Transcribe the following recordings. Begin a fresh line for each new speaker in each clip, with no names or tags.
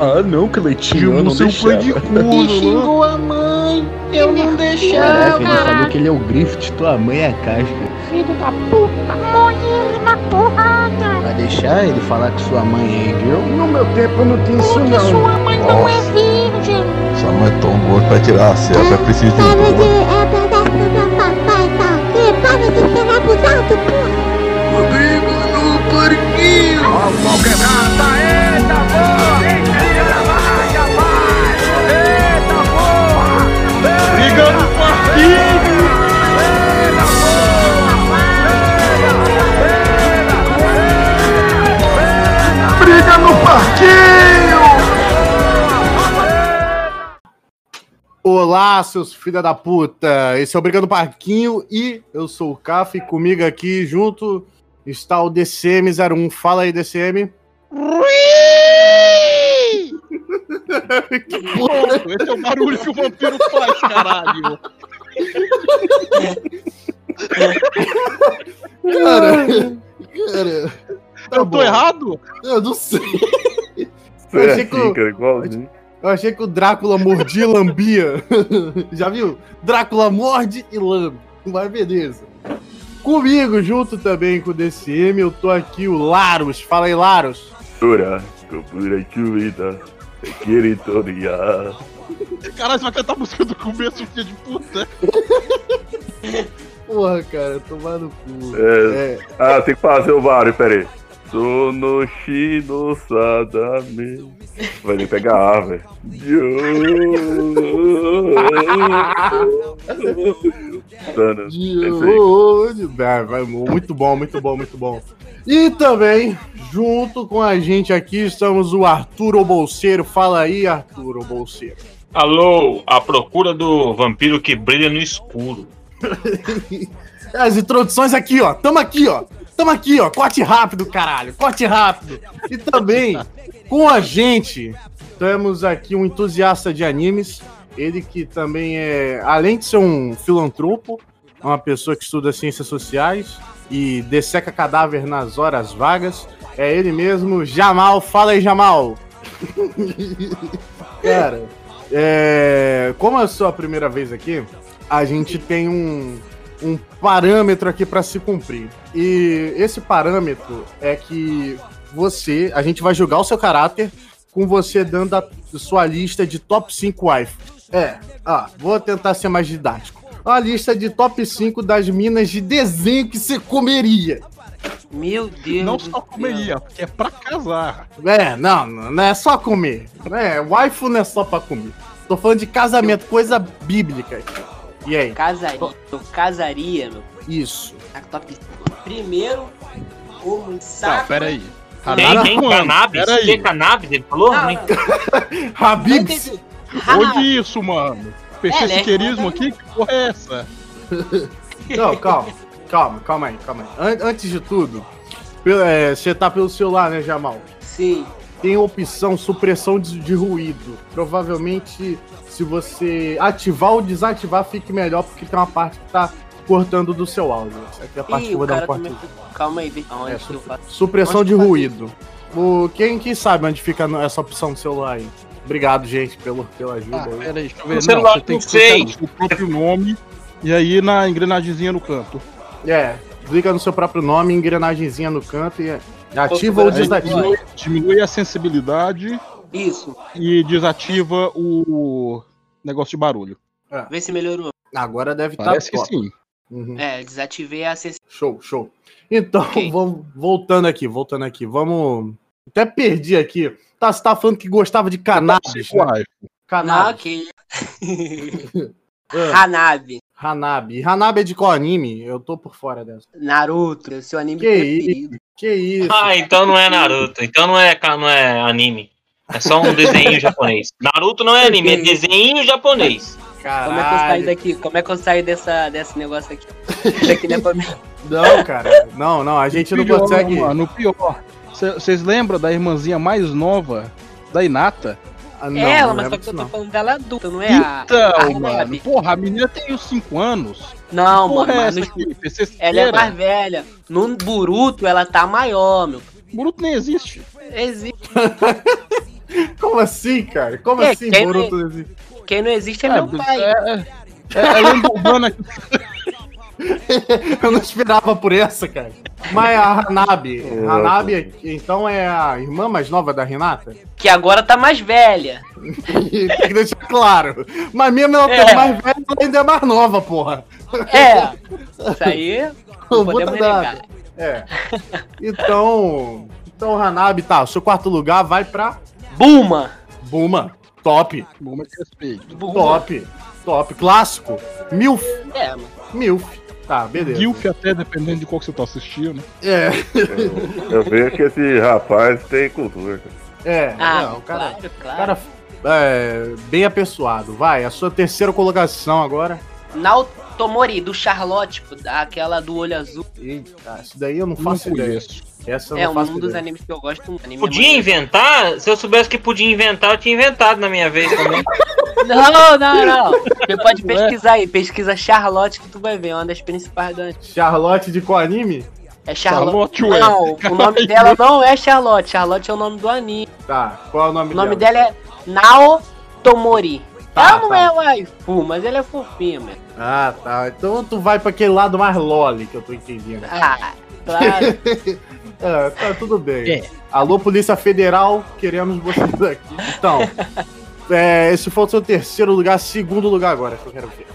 Ah, não, Cleitinho, eu não
seu pai de
deixava.
corno,
Me xingou a mãe. Eu não deixava.
Caraca, ele falou que ele é o Griffith, tua mãe é a casca.
Filho da puta, morre ele na porrada.
Vai deixar ele falar que sua mãe é girl? No meu tempo não tinha isso
Porque
não.
sua mãe não é virgem.
Só não é tão gordo pra tirar a selva, é preciso de um
Para de... É verdade que meu papai tá aqui. Para de
Olá, seus filha da puta! Esse é o Briga no Parquinho e eu sou o Caf e comigo aqui junto está o DCM01. Fala aí, DCM. que porra!
Esse é o barulho que o vampiro faz, caralho.
Cara, cara, tá
eu tô
bom.
errado?
Eu não sei. Eu achei, que
assim, igualzinho.
Eu achei que o Drácula mordia e lambia. Já viu? Drácula morde e lambe. Mas beleza. Comigo, junto também com o DCM, eu tô aqui, o Laros. Fala aí, Laros.
Dura, cobura vida, queritoria.
Caralho, você vai cantar a música do começo, filho de puta.
Porra, cara, tomar no cu.
É,
É,
ah, tem que fazer o barulho, peraí. Sonoshi no Sadame. Vai nem pegar
Vai, vai, muito bom, muito bom, muito bom. E também, junto com a gente aqui, estamos o Arthur o Bolseiro. Fala aí, Arthur o Bolseiro.
Alô, a procura do vampiro que brilha no escuro.
As introduções aqui, ó. Tamo aqui, ó. Tamo aqui, ó. Corte rápido, caralho. Corte rápido. E também, com a gente, temos aqui um entusiasta de animes. Ele que também é, além de ser um filantropo, é uma pessoa que estuda ciências sociais e desseca cadáver nas horas vagas. É ele mesmo, Jamal. Fala aí, Jamal. Cara, é, como é a sua primeira vez aqui, a gente tem um, um parâmetro aqui para se cumprir. E esse parâmetro é que você, a gente vai julgar o seu caráter com você dando a sua lista de top 5 wife. É, ah, vou tentar ser mais didático. A lista de top 5 das minas de desenho que você comeria.
Meu Deus.
Não só comeria, porque é pra casar.
É, não, não é só comer. É, waifu não é só pra comer. Tô falando de casamento, coisa bíblica. E aí?
Casaria. Eu casaria, meu.
Isso.
Na top 5. Primeiro, como um
Tá,
saco.
pera aí.
Tem, tem cannabis? Tem cannabis? Ele falou?
Não, não.
Habibs.
Olha isso, mano. Fechei
É,
esse
né?
querismo aqui? Que porra é essa?
Não, calma. Calma, calma aí, calma aí. An- antes de tudo, é, você tá pelo celular, né, Jamal?
Sim.
Tem opção supressão de, de ruído. Provavelmente, se você ativar ou desativar, fique melhor, porque tem uma parte que tá cortando do seu áudio. Essa aqui é a parte que
Ih,
eu
o
vou dar um corte.
também. Calma aí, vê aonde
É,
que eu faço.
Supressão
Onde
de
que
ruído. O, quem, quem sabe onde fica essa opção do celular aí? Obrigado, gente, pelo, pela ajuda
Ah,
aí.
pera aí, deixa eu ver. Não,
celular
você tem que
sei.
o próprio nome e aí na engrenagemzinha no canto.
É, clica no seu próprio nome, engrenagemzinha no canto e é- ativa ou
Aí
desativa.
Diminui, diminui a sensibilidade
Isso.
e desativa o negócio de barulho.
Vê se melhorou.
Agora deve estar
Parece que
top.
sim.
Uhum.
É, desativei a sensibilidade.
Show, show. Então,
Ok.
vamos, voltando aqui, voltando aqui. Vamos. Até perdi aqui. Tá, você tá falando que gostava de cannabis. Né? Cannabis.
ok.
Ah,
Hanabi.
Hanabi. Hanabi é de qual anime? Eu tô por fora dessa.
Naruto, seu anime
Que
preferido.
Que isso?
Ah, então não é Naruto. Então não é, não é anime. É só um desenho japonês. Naruto não é anime, é desenho japonês.
Como é que eu saio
Caralho.
daqui? Como é que eu saio dessa, desse negócio aqui? Isso aqui não é pra mim.
Não, cara. Não, não. A gente não
pior,
consegue.
Mano, o pior. Vocês lembram da irmãzinha mais nova da Inata?
Ah, não,
é ela,
não
mas
lembro
só que eu tô falando dela adulta, não é a.
Então,
a
mano.
Hanabi.
Porra, a menina tem uns 5 anos.
Não,
Porra,
mano,
é
mas ela é mais velha. No Boruto, ela tá maior, meu.
Boruto nem existe.
Existe.
Como assim, cara? Como
É,
assim,
quem
Boruto
não-
existe?
Quem não existe é,
É,
meu pai.
é, é, é, é lenda urbana que
Eu não esperava por essa, cara. Mas a Hanabi,
É,
Hanabi, então é a irmã mais nova da Renata?
Que agora tá mais velha.
Tem que deixar claro. Mas mesmo ela
É.
mais velha, ela ainda é mais nova, porra.
É. Isso aí não podemos negar.
É. Então, então Hanabi, tá, o seu quarto lugar vai pra
Buma.
Buma. Top,
Bom, mas respeito.
Buma.
top, top. Clássico. Milf,
É, mano.
Milf. Tá, beleza.
Guilf até, dependendo de qual que você tá assistindo.
É,
Eu vejo que esse rapaz tem cultura, cara.
é.
Ah,
não, o cara,
claro, claro.
cara é, bem apessoado. Vai, a sua terceira colocação agora.
Naotomori, do Charlotte, pô, aquela do olho azul.
Eita, isso daí eu não
Não
faço ideia.
conheço.
Essa
É
não
um
faço
dos
ideia.
animes que eu gosto muito. Anime
Podia
maneiro.
inventar? Se eu soubesse que podia inventar, eu tinha inventado na minha vez também.
Não, não, não. Você pode pesquisar aí. Pesquisa Charlotte que tu vai ver. É uma das principais do anime.
Charlotte de qual anime?
É Charlotte.
Charlotte,
não, o nome dela não é Charlotte. Charlotte é o nome do anime.
Tá, qual é o nome
O nome
dela?
dela é Naotomori.
Tá,
ela não
tá.
é waifu, mas ela é fofinha, mano.
Ah, tá. Então tu vai pra aquele lado mais loli que eu tô entendendo.
Ah, claro.
É, tá tudo bem.
É.
Alô, Polícia Federal, queremos vocês aqui. Então, é, esse foi o seu terceiro lugar, segundo lugar agora, que eu quero ver.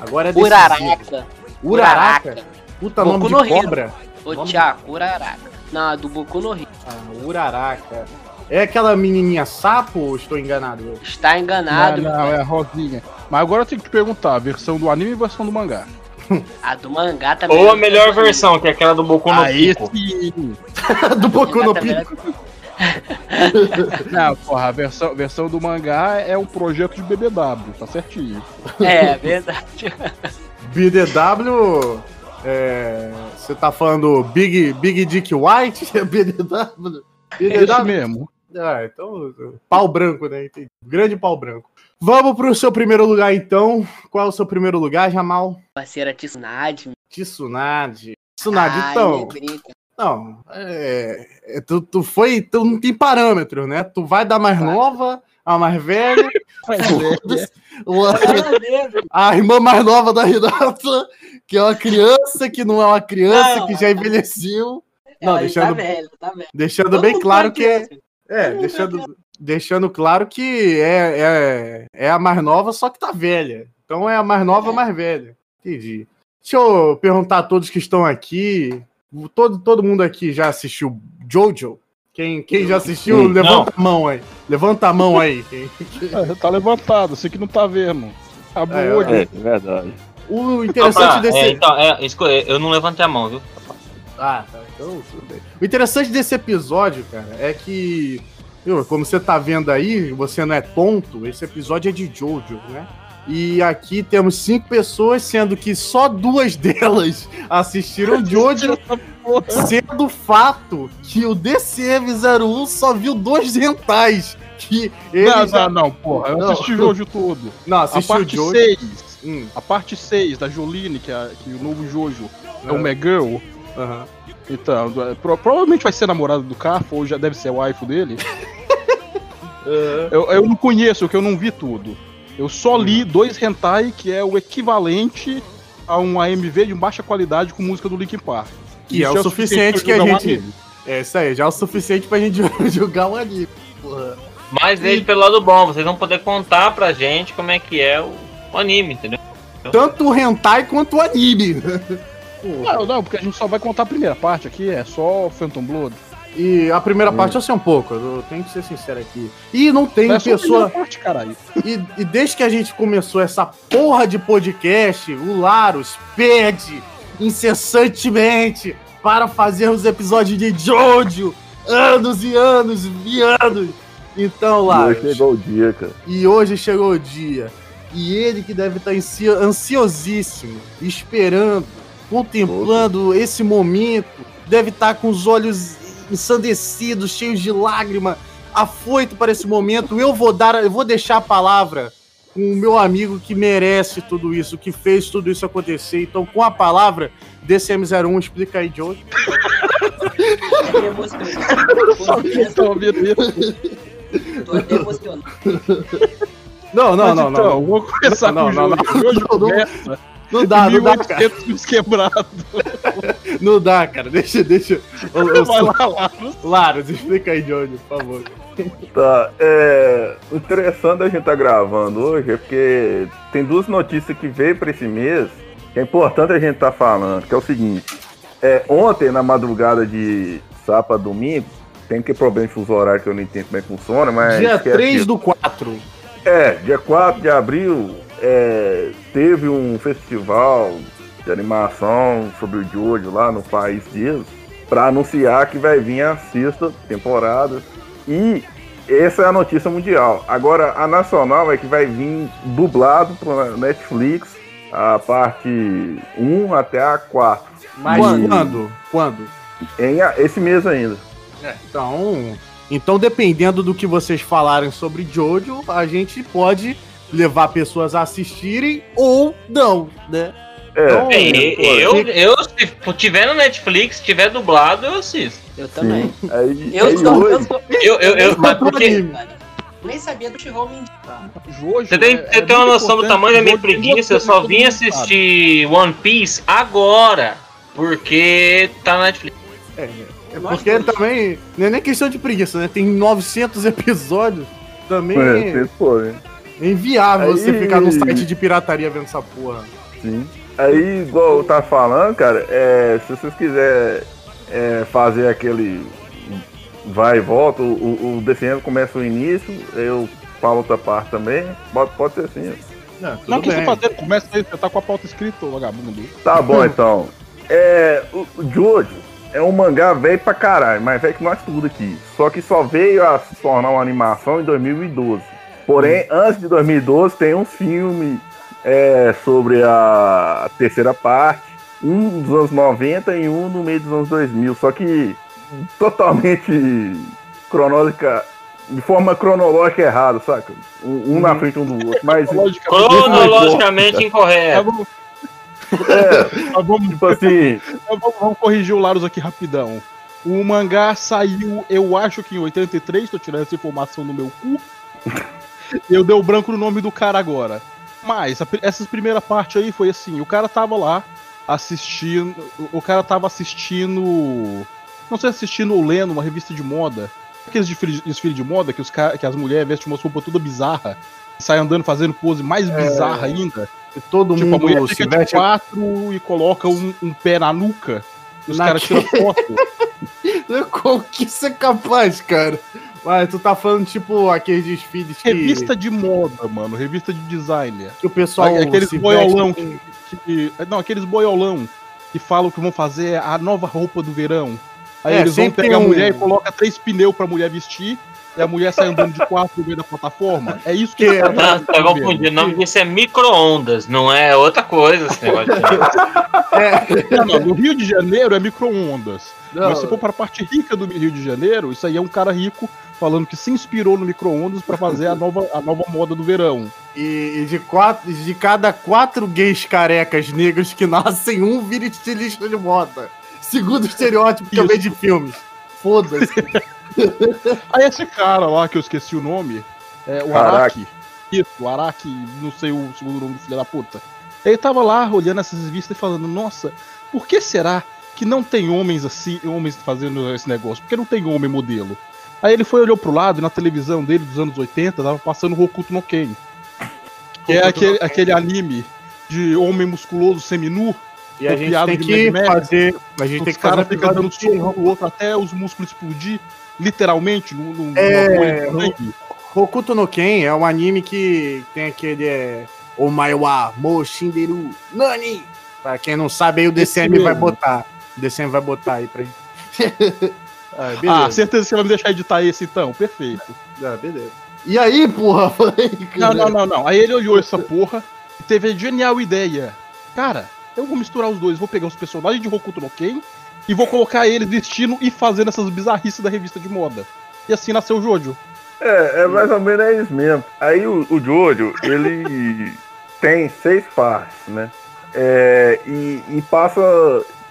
Agora é decisivo.
Uraraka.
Uraraka. Puta
Boku
nome
no
de cobra.
Ô, Tchaco, Uraraka. Não, é do Boku no Rio.
Ah, Uraraka. É aquela menininha sapo ou estou enganado?
Está enganado.
Não, não, é a Rosinha. Mas agora eu tenho que te perguntar, a versão do anime e a versão do mangá.
A do mangá também.
Ou
é
a melhor versão, que é aquela do Boku no
Aí
Pico.
sim.
Do Boku no Pico.
Não, porra, a versão, versão do mangá é um projeto de BBW, tá certinho.
É, é verdade.
BDW. É, você tá falando Big, Big Dick White? BDW?
É esse
BDW?
mesmo.
Ah, então. Pau branco, né? Entendi. Grande pau branco. Vamos pro seu primeiro lugar, então. Qual é o seu primeiro lugar, Jamal?
Parceira Tsunade.
Tsunade. Tsunade,
Ai,
então. Não, é, é, tu, tu foi. Tu não tem parâmetro, né? Tu vai da mais nova, a mais velha, a irmã mais nova da Renata, que é uma criança que não é uma criança,
Não,
que já envelheceu. Não, deixando,
Tá velho, tá velho.
deixando
Todo
bem claro
tá
que é. É, deixando, deixando claro que é, é, é a mais nova, só que tá velha. Então é a mais nova, mais velha. Entendi. Deixa eu perguntar a todos que estão aqui. Todo, todo mundo aqui já assistiu Jojo? Quem, quem já assistiu,
Sim.
levanta a mão aí. Levanta a mão aí.
É, tá levantado, você que não tá vendo. Abre
É,
o olho.
É, é verdade.
O interessante desse.
é, então, é, eu não levantei a mão, viu?
Ah, tá. Então, tudo bem. O interessante desse episódio, cara, é que. Como você tá vendo aí, você não é tonto, esse episódio é de Jojo, né? E aqui temos cinco pessoas, sendo que só duas delas assistiram Jojo, sendo o fato que o DCM01 só viu dois rentais. Que ele
Não,
já...
não, não, porra. Eu
Não.
assisti o Jojo todo.
Não,
A
assistiu
parte
Jojo.
6.
Hum,
A parte 6 da Joline, que, é, que o novo Jojo é o
Ah.
Megirl.
aham.
Então, é, pro- provavelmente vai ser namorado do Carfo, ou já deve ser o waifu dele. eu, eu não conheço, porque eu não vi tudo. Eu só li dois hentai, que é o equivalente a um AMV de baixa qualidade com música do Linkin Park.
Que é
Isso
o suficiente que a
um
gente-. É isso aí, já é o suficiente pra gente jogar um anime. Porra.
Mas veja pelo lado bom, vocês vão poder contar pra gente como é que é o, o anime, entendeu?
Tanto o hentai quanto o anime.
Não, não, porque a gente só vai contar a primeira parte aqui, é só Phantom Blood.
E a primeira parte eu sei um pouco, eu tenho que ser sincero aqui. E não tem
é só a
pessoa.
primeira parte, caralho.
E, e desde que a gente começou essa porra de podcast, o Larus pede incessantemente para fazer os episódios de Jojo. Anos e anos e anos. Então,
E
Larus.
hoje chegou o dia, cara.
E hoje chegou o dia. E ele que deve estar ansio- ansiosíssimo, esperando, contemplando esse momento, deve estar com os olhos ensandecidos, cheios de lágrima, afoito para esse momento. Eu vou dar, eu vou deixar a palavra com o meu amigo que merece tudo isso, que fez tudo isso acontecer. Então, com a palavra, DCM01, explica aí, Joe.
É
eu tô
até emocionado.
Não, não,
Mas
não,
então,
não.
vamos começar
Não,
com o
não,
jogo.
não, não, não. Não dá, não dá, cara.
1800 quebrado.
Não dá, cara. Deixa, deixa. Ô, ô,
Vai lá.
Laros, explica aí de onde, por favor.
Tá, é. O interessante da gente estar gravando hoje é porque tem duas notícias que veio para esse mês que é importante a gente estar falando, que é o seguinte. É, ontem, na madrugada de sábado a domingo, tem que problema de fuso horário que eu não entendo como é que funciona, mas.
Dia
esquece
3
disso.
do 4.
É, dia 4 de abril é, teve um festival de animação sobre o Jojo lá no país deles para anunciar que vai vir a sexta temporada e essa é a notícia mundial. Agora a nacional é que vai vir dublado para Netflix a parte 1 até a 4
Mas
Quando?
quando? Quando?
em a- esse mês ainda.
Então, então, dependendo do que vocês falarem sobre Jojo, a gente pode levar pessoas a assistirem ou não, né?
É,
Então,
É, eu, eu, se tiver no Netflix, se tiver dublado, eu assisto.
Eu também.
Aí,
Eu
aí
sou,
hoje,
eu sou.
Eu, eu, eu, mas porque.
Nem sabia do indicar.
Jojo
Você tem,
é-
você
é
tem uma noção do tamanho da minha
tem
preguiça? Eu só vim assistir One Piece agora, porque tá na Netflix.
É porque também não é nem questão de preguiça, né? Tem 900 episódios. Também
é,
é,
vocês podem.
inviável você
Aí-
ficar no site de pirataria vendo essa porra.
Sim. Aí, igual eu tava falando, cara, é, se vocês quiserem é, fazer aquele vai e volta, o, o, começa o início, eu falo outra parte também, pode, pode ser assim.
É,
Não, o que você fazendo? Começa aí, você tá com a pauta escrita, vagabundo.
Tá bom então. É, o, o Jojo é um mangá velho pra caralho, mais velho que nós tudo aqui. Só que só veio a se tornar uma animação em 2012. Porém, antes de 2012 tem um filme é, sobre a terceira parte, um dos anos 90 e um no meio dos anos 2000. Só que totalmente cronológica, de forma cronológica errada, saca? Um, um na frente um do outro. Mas,
Logicamente,
Cronologicamente
Tá,
incorreto.
vamos,
é,
tá, vamos,
tipo assim,
vamos, vamos corrigir o Larus aqui rapidão. O mangá saiu, eu acho que em 83, tô tirando essa informação no meu cu. Eu dei o branco no nome do cara agora. Mas a essa primeira parte aí foi assim, o cara tava lá assistindo, o- cara tava assistindo, não sei assistindo ou lendo uma revista de moda. Aqueles desfiles desfile de moda que, os que as mulheres vestem uma roupa toda bizarra, e saem andando fazendo pose mais bizarra ainda.
E todo
Tipo, a mulher
mundo se
fica de quatro e coloca um, um pé na nuca. E os
Na
caras tiram foto.
Como que isso é capaz, cara? Mas tu tá falando, tipo, aqueles desfiles que,
Revista de moda, mano. Revista de designer.
que o pessoal
Aqueles boiolão que, que- Não, aqueles boiolão que falam que vão fazer a nova roupa do verão. Aí
É,
eles vão pegar a
um-
mulher e coloca três pneus pra mulher vestir. E a mulher sai andando de quatro no meio da plataforma. É isso que,
Que-
caras
Tá, tá confundindo. O nome disso é micro-ondas, não é outra coisa esse negócio.
É,
Não, no Rio de Janeiro é micro-ondas. Mas se for para a parte rica do Rio de Janeiro, isso aí é um cara rico falando que se inspirou no micro-ondas para fazer a nova, a nova moda do verão.
e, e de, quatro, de cada quatro gays carecas negros que nascem, um vira estilista de moda. Segundo o estereótipo que eu vejo de filmes. Foda-se.
Aí esse cara lá, que eu esqueci o nome, é o
Araki.
Araki. Isso, o Araki, não sei o segundo nome do filho da puta. Ele tava lá olhando essas revistas e falando, nossa, por que será que não tem homens assim, homens fazendo esse negócio? Por que não tem homem modelo? Aí ele foi olhou pro lado e na televisão dele dos anos 80 tava passando Hokuto no Ken. Que é aquele, aquele anime de homem musculoso seminu.
E a gente tem que
Mad
fazer. A gente tem que
ficam
episódio
dando soco um no outro até os músculos explodir, literalmente, no, no,
É,
sangue.
Hokuto no Ken é um anime que tem aquele é, Omaiwa Moshinderu Nani. Pra quem não sabe, aí o DCM vai botar. O DCM vai botar aí pra gente. ah,
Ah, certeza que você vai me deixar editar esse então, perfeito.
Ah, beleza. E aí, porra? Falei,
Não,
cara.
não, não, não. Aí ele olhou essa porra e teve a genial ideia. Cara, eu vou misturar os dois, vou pegar os personagens de Hokuto no Ken e vou colocar eles vestindo e fazendo essas bizarrices da revista de moda. E assim nasceu o Jojo.
É, é mais ou menos é isso mesmo. Aí o, o Jojo, ele tem seis partes, né? É, e, e passa.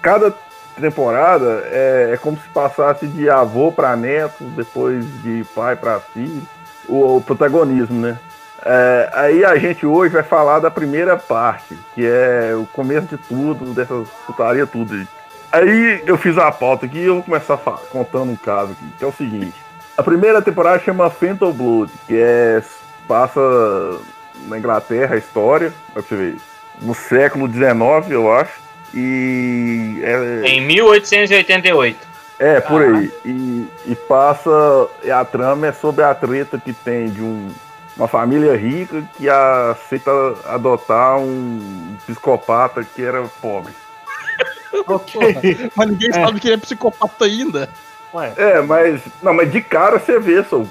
Cada temporada é, é como se passasse de avô para neto, depois de pai para filho, o, o protagonismo, né? É, aí a gente hoje vai falar da primeira parte, que é o começo de tudo, dessa putaria tudo aí. Eu fiz a pauta aqui e eu vou começar contando um caso aqui, que é o seguinte. A primeira temporada chama Phantom Blood, que é passa na Inglaterra a história, pra você ver, no século XIX, eu acho. E é,
Em 1888.
é, por aí. E, e passa. E a trama é sobre a treta que tem de um, uma família rica que aceita adotar um psicopata que era pobre.
Ok.
Mas ninguém sabe que ele é psicopata ainda.
Ué,
É, mas. Não, mas de cara você vê, só.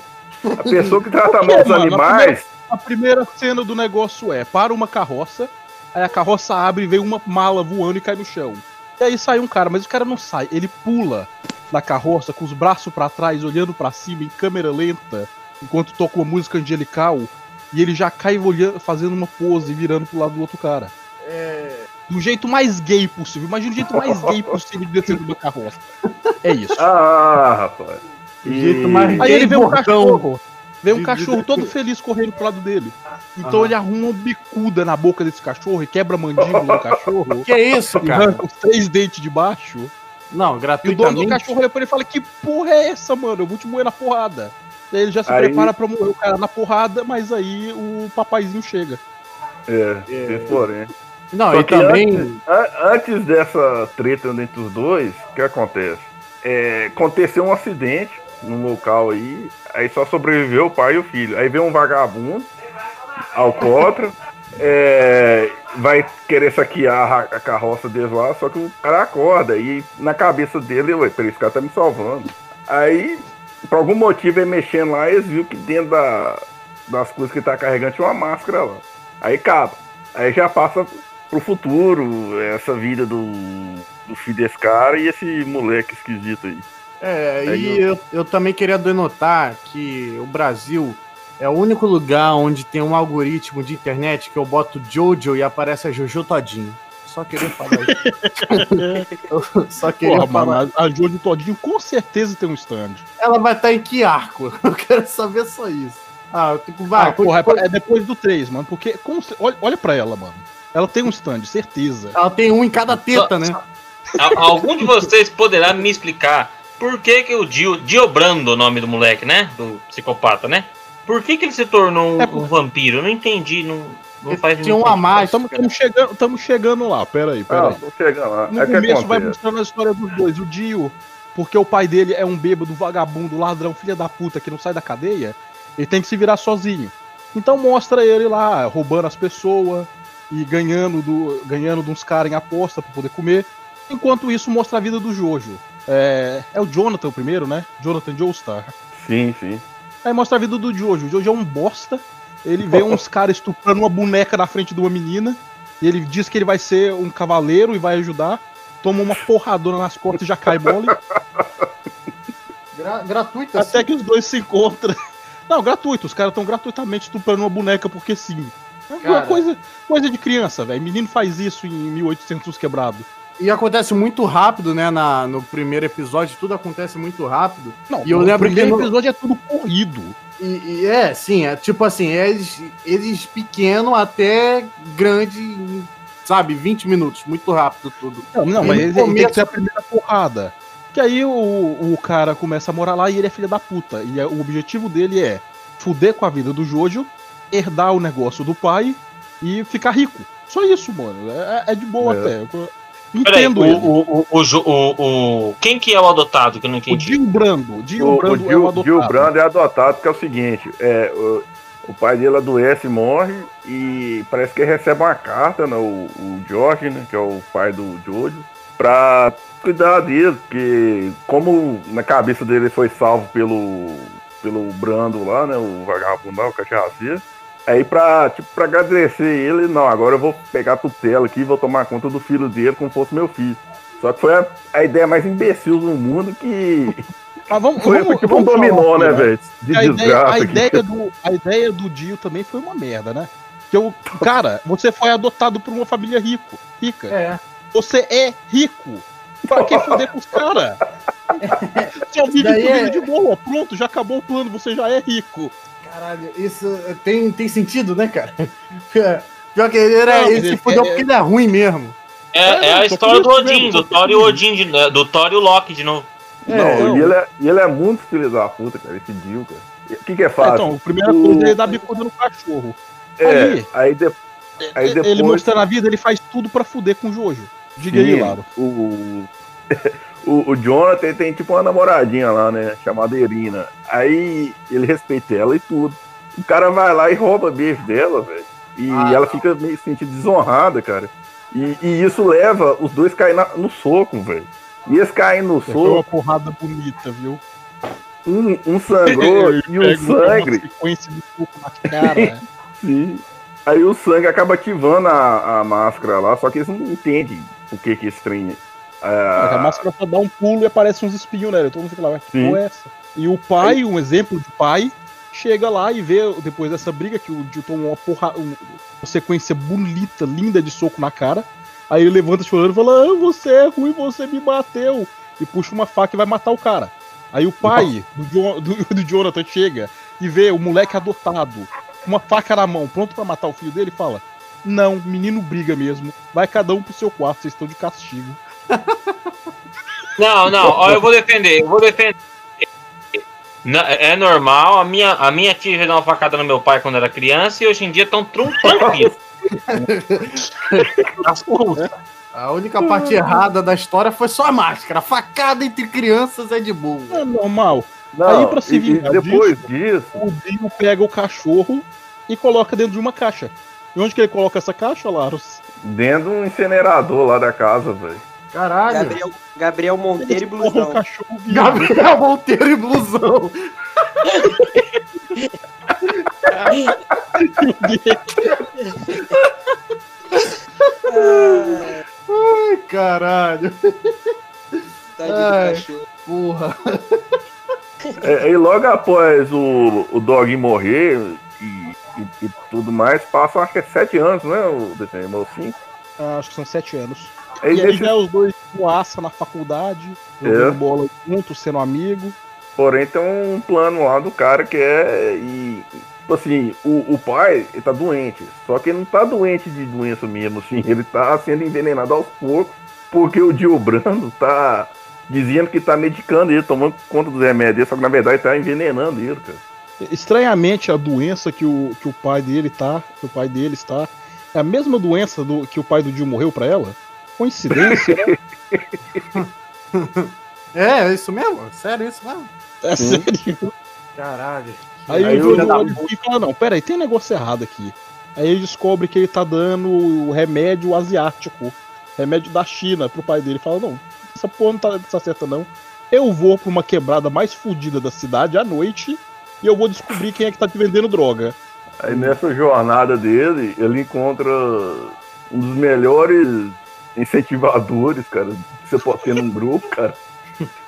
A pessoa que trata mal os
mano? A
animais.
A primeira cena do negócio é: para uma carroça, aí a carroça abre e vem uma mala voando e cai no chão. E aí sai um cara, mas o cara não sai, ele pula da carroça com os braços pra trás, olhando pra cima em câmera lenta, enquanto toca uma música angelical, e ele já cai olhando, fazendo uma pose e virando pro lado do outro cara.
é,
Do jeito mais gay possível. Imagina o jeito mais gay possível de descer de uma carroça. É isso.
Ah, rapaz.
O jeito mais
Aí ele vê um cachorro. Vê um
De-
cachorro
de-
todo feliz correndo pro lado dele. Então ele arruma uma bicuda na boca desse cachorro e quebra a mandíbula do cachorro.
Que é isso,
E
cara?
arranca os três dentes de baixo.
Não,
E o dono do
gratuitamente.
cachorro olha pra ele e fala: Que porra é essa, mano? Eu vou te moer na porrada. E aí ele já se
Aí-
prepara pra morrer o cara na porrada, mas aí o papaizinho chega.
É,
É.
tem porém.
Não,
Só
e também.
An- Antes dessa treta entre os dois, o que acontece? É, aconteceu um acidente num local aí, aí só sobreviveu o pai e o filho. Aí vem um vagabundo, alcoólatra, é, vai querer saquear a, carroça deles lá, só que o cara acorda e na cabeça dele, ué, peraí, esse cara tá me salvando. Aí, por algum motivo, ele mexendo lá, eles viram que dentro da, das coisas que ele tá carregando tinha uma máscara lá. Aí acaba. Aí já passa pro futuro, essa vida do, do filho desse cara e esse moleque esquisito aí.
É,
Aí
e eu, eu também queria denotar que o Brasil é o único lugar onde tem um algoritmo de internet que eu boto Jojo e aparece a Jojo todinho. Só queria falar isso. Só queria
Porra,
falar.
mano, a Jojo Todinho com certeza tem um stand.
Ela vai estar em que arco? Eu quero saber só isso. Ah, eu tenho que. Vai,
ah, porra, é,
depois-
pra- é depois do 3, mano. Porque, com olha, olha pra ela, mano. Ela tem um stand, certeza.
Ela tem um em cada teta, né?
Al- Algum de vocês poderá me explicar por que, que o Dio, Diobrando, o nome do moleque, né? Do psicopata, né? Por que, que ele se tornou um,
É
um vampiro? Eu não entendi, não, não faz
Tinha uma máscara.
Estamos chegando, tamo chegando lá, peraí,
Ah,
peraí.
tô chegando lá.
No
É que
começo vai mostrando a história dos dois. O Dio, porque o pai dele é um bêbado, vagabundo, ladrão, filha da puta que não sai da cadeia, ele tem que se virar sozinho. Então mostra ele lá, roubando as pessoas e ganhando, do, ganhando de uns caras em aposta pra poder comer. Enquanto isso, mostra a vida do Jojo. É, é o Jonathan o primeiro, né? Jonathan Joestar.
Sim, sim.
Aí mostra a vida do Jojo. O Jojo é um bosta. Ele vê uns caras estuprando uma boneca na frente de uma menina. E ele diz que ele vai ser um cavaleiro e vai ajudar. Toma uma porradona nas costas e já cai mole.
Gra gratuita, assim.
até que os dois se encontram. Não, gratuito. Os caras estão gratuitamente estuprando uma boneca porque sim. É uma coisa, coisa de criança, velho. Menino faz isso em 1800 quebrado.
E acontece muito rápido, né? Na, no primeiro episódio, tudo acontece muito rápido.
Não,
E eu
o
lembro
primeiro
que no-
episódio é tudo corrido.
E, e é, sim, é tipo assim, eles, eles pequeno até grande, sabe, 20 minutos, muito rápido tudo.
Não, não
E
mas ele, ele tem
começo-
que ser a primeira porrada. Que aí o, o cara começa a morar lá e ele é filho da puta. E é- o objetivo dele é fuder com a vida do Jojo, herdar o negócio do pai e ficar rico. Só isso, mano. É, é de boa
É.
até.
Peraí,
entendo
o, o, o, o, o, o- Quem que é o adotado que eu não
O
entendi?
Dio Brando. Dio
O, o
Brando é o
Gil,
adotado.
Gil Brando é adotado, que é o seguinte, é, o, o pai dele adoece e morre, e parece que ele recebe uma carta, né, o, o George, né, que é o pai do Jojo, pra cuidar dele, porque como na cabeça dele ele foi salvo pelo, pelo Brando lá, né, o vagabundo lá, o cachaceiro, aí pra, tipo, pra agradecer ele, não, agora eu vou pegar a tutela aqui e vou tomar conta do filho dele como fosse meu filho. Só que foi a, a ideia mais imbecil do mundo que
Mas vamos,
foi,
vamos,
tipo um
vamos falar
dominó,
aqui,
né, velho? De
a ideia,
desgraça.
a, ideia do, a ideia do Dio também foi uma merda, né? Que o cara, você foi adotado por uma família rico, rica.
É.
Você é rico. Pra que fuder com os caras? Só vive
Daí
com
é-
de boa. Pronto, já acabou o plano, você já é rico.
Caralho, isso tem, tem sentido, né, cara? Pior que ele, era,
Não,
ele se
ele-
fudeu
é-
porque ele é ruim mesmo.
É, é
não,
a história do Odin,
mesmo,
do Thor e o. Odin, de- do Thor e o Loki de novo.
É,
não, e ele é, e ele é muito filho da puta, cara, esse Dio, cara. O que, que é fácil?
então, a primeira
O-
coisa é ele dar bicuda no cachorro.
é,
aí-
aí, de- Aí
Ele
depois-
mostrando a vida, ele faz tudo pra fuder com o Jojo. Diga aí,
Sim,
Laro.
O, o, o Jonathan tem tipo uma namoradinha lá, né? Chamada Irina. Aí ele respeita ela e tudo. O cara vai lá e rouba beijo dela, velho. E
Ah,
ela
não.
fica meio sentindo desonrada, cara. E, e isso leva os dois cair na- no soco, velho. E eles caem no
Foi uma
soco,
porrada bonita, viu?
um, um sangrou e o
uma
sangue.
sequência de soco na cara.
Sim. Aí o sangue acaba ativando a, a máscara lá, só que eles não entendem o que que esse trem.
A
Ah,
máscara só dá um pulo e aparece uns espinhos nela. Todo mundo fica lá, que porra é essa? E o pai, um exemplo de pai, chega lá e vê, depois dessa briga, que o Dio tomou uma porra, um- uma sequência bonita, linda de soco na cara. Aí ele levanta chorando e fala: ah, você é ruim, você me bateu. E puxa uma faca e vai matar o cara. Aí o pai do, Jo- do- do Jonathan chega e vê o moleque adotado, com uma faca na mão, pronto pra matar o filho dele, e fala: Não, menino briga mesmo. Vai cada um pro seu quarto, vocês estão de castigo.
Não, não, ó, eu vou defender, eu vou defender. Não, é é normal, a minha, a minha tia já deu uma facada no meu pai quando era criança e hoje em dia estão tranquilos.
A única parte errada da história foi só a máscara. Facada entre crianças é de boa.
É normal.
não,
Aí, pra se vingar
depois disso,
O Dio pega o cachorro e coloca dentro de uma caixa. E onde que ele coloca essa caixa, Laros?
dentro de um incinerador lá da casa, velho.
Caralho.
Gabriel, Gabriel Monteiro e Blusão.
cachorro.
Gabriel Monteiro e blusão. Ai, caralho.
Tadinho
Ai.
do cachorro.
Porra.
É, e logo após o, o Dog morrer e, e- e tudo mais, passam acho que é sete anos, né? O desenho, cinco.
Ah, acho que são sete anos.
Aí
e aí já os dois voaça na faculdade, jogando bola juntos, sendo amigo.
Porém, tem um plano lá do cara que é. E, tipo assim, o, o pai ele tá doente. Só que ele não tá doente de doença mesmo, assim. Ele tá sendo envenenado aos poucos. Porque o Dio Brando tá dizendo que tá medicando ele, tomando conta dos remédios dele, só que na verdade tá envenenando ele, cara.
Estranhamente, a doença que o, que o pai dele tá, que o pai dele está, é a mesma doença do que o pai do Dio morreu pra ela? Coincidência, né?
É, é isso mesmo? Sério isso mesmo?
É sério.
Caralho.
Aí,
Aí
o olha e fala, não, peraí, tem negócio errado aqui. Aí ele descobre que ele tá dando o remédio asiático, remédio da China pro pai dele. Fala, não, essa porra não tá, tá certa não. Eu vou pra uma quebrada mais fodida da cidade à noite e eu vou descobrir quem é que tá te vendendo droga.
Aí nessa jornada dele, ele encontra um dos melhores incentivadores, cara, que você pode ter num grupo, cara.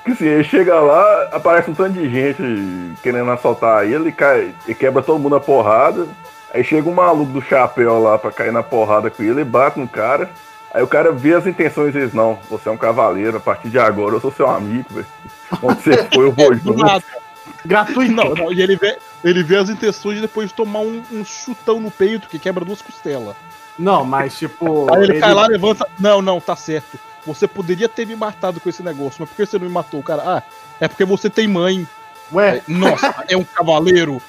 Que assim, ele chega lá, aparece um tanto de gente querendo assaltar ele, cai, e quebra todo mundo a porrada. Aí chega um maluco do chapéu lá pra cair na porrada com ele, e bate no cara. Aí o cara vê as intenções e diz, não, você é um cavaleiro, a partir de agora eu sou seu amigo, velho. Onde você foi, eu vou junto.
Gratuito.
Não, não, e ele vê, ele vê as intenções de depois tomar um, um chutão no peito que quebra duas costelas.
Não, mas tipo.
Aí ele, cai lá, levanta. Não, não, tá certo. Você poderia ter me matado com esse negócio, mas por que você não me matou? O cara, ah, é porque você tem mãe.
Ué,
Nossa, é um cavaleiro.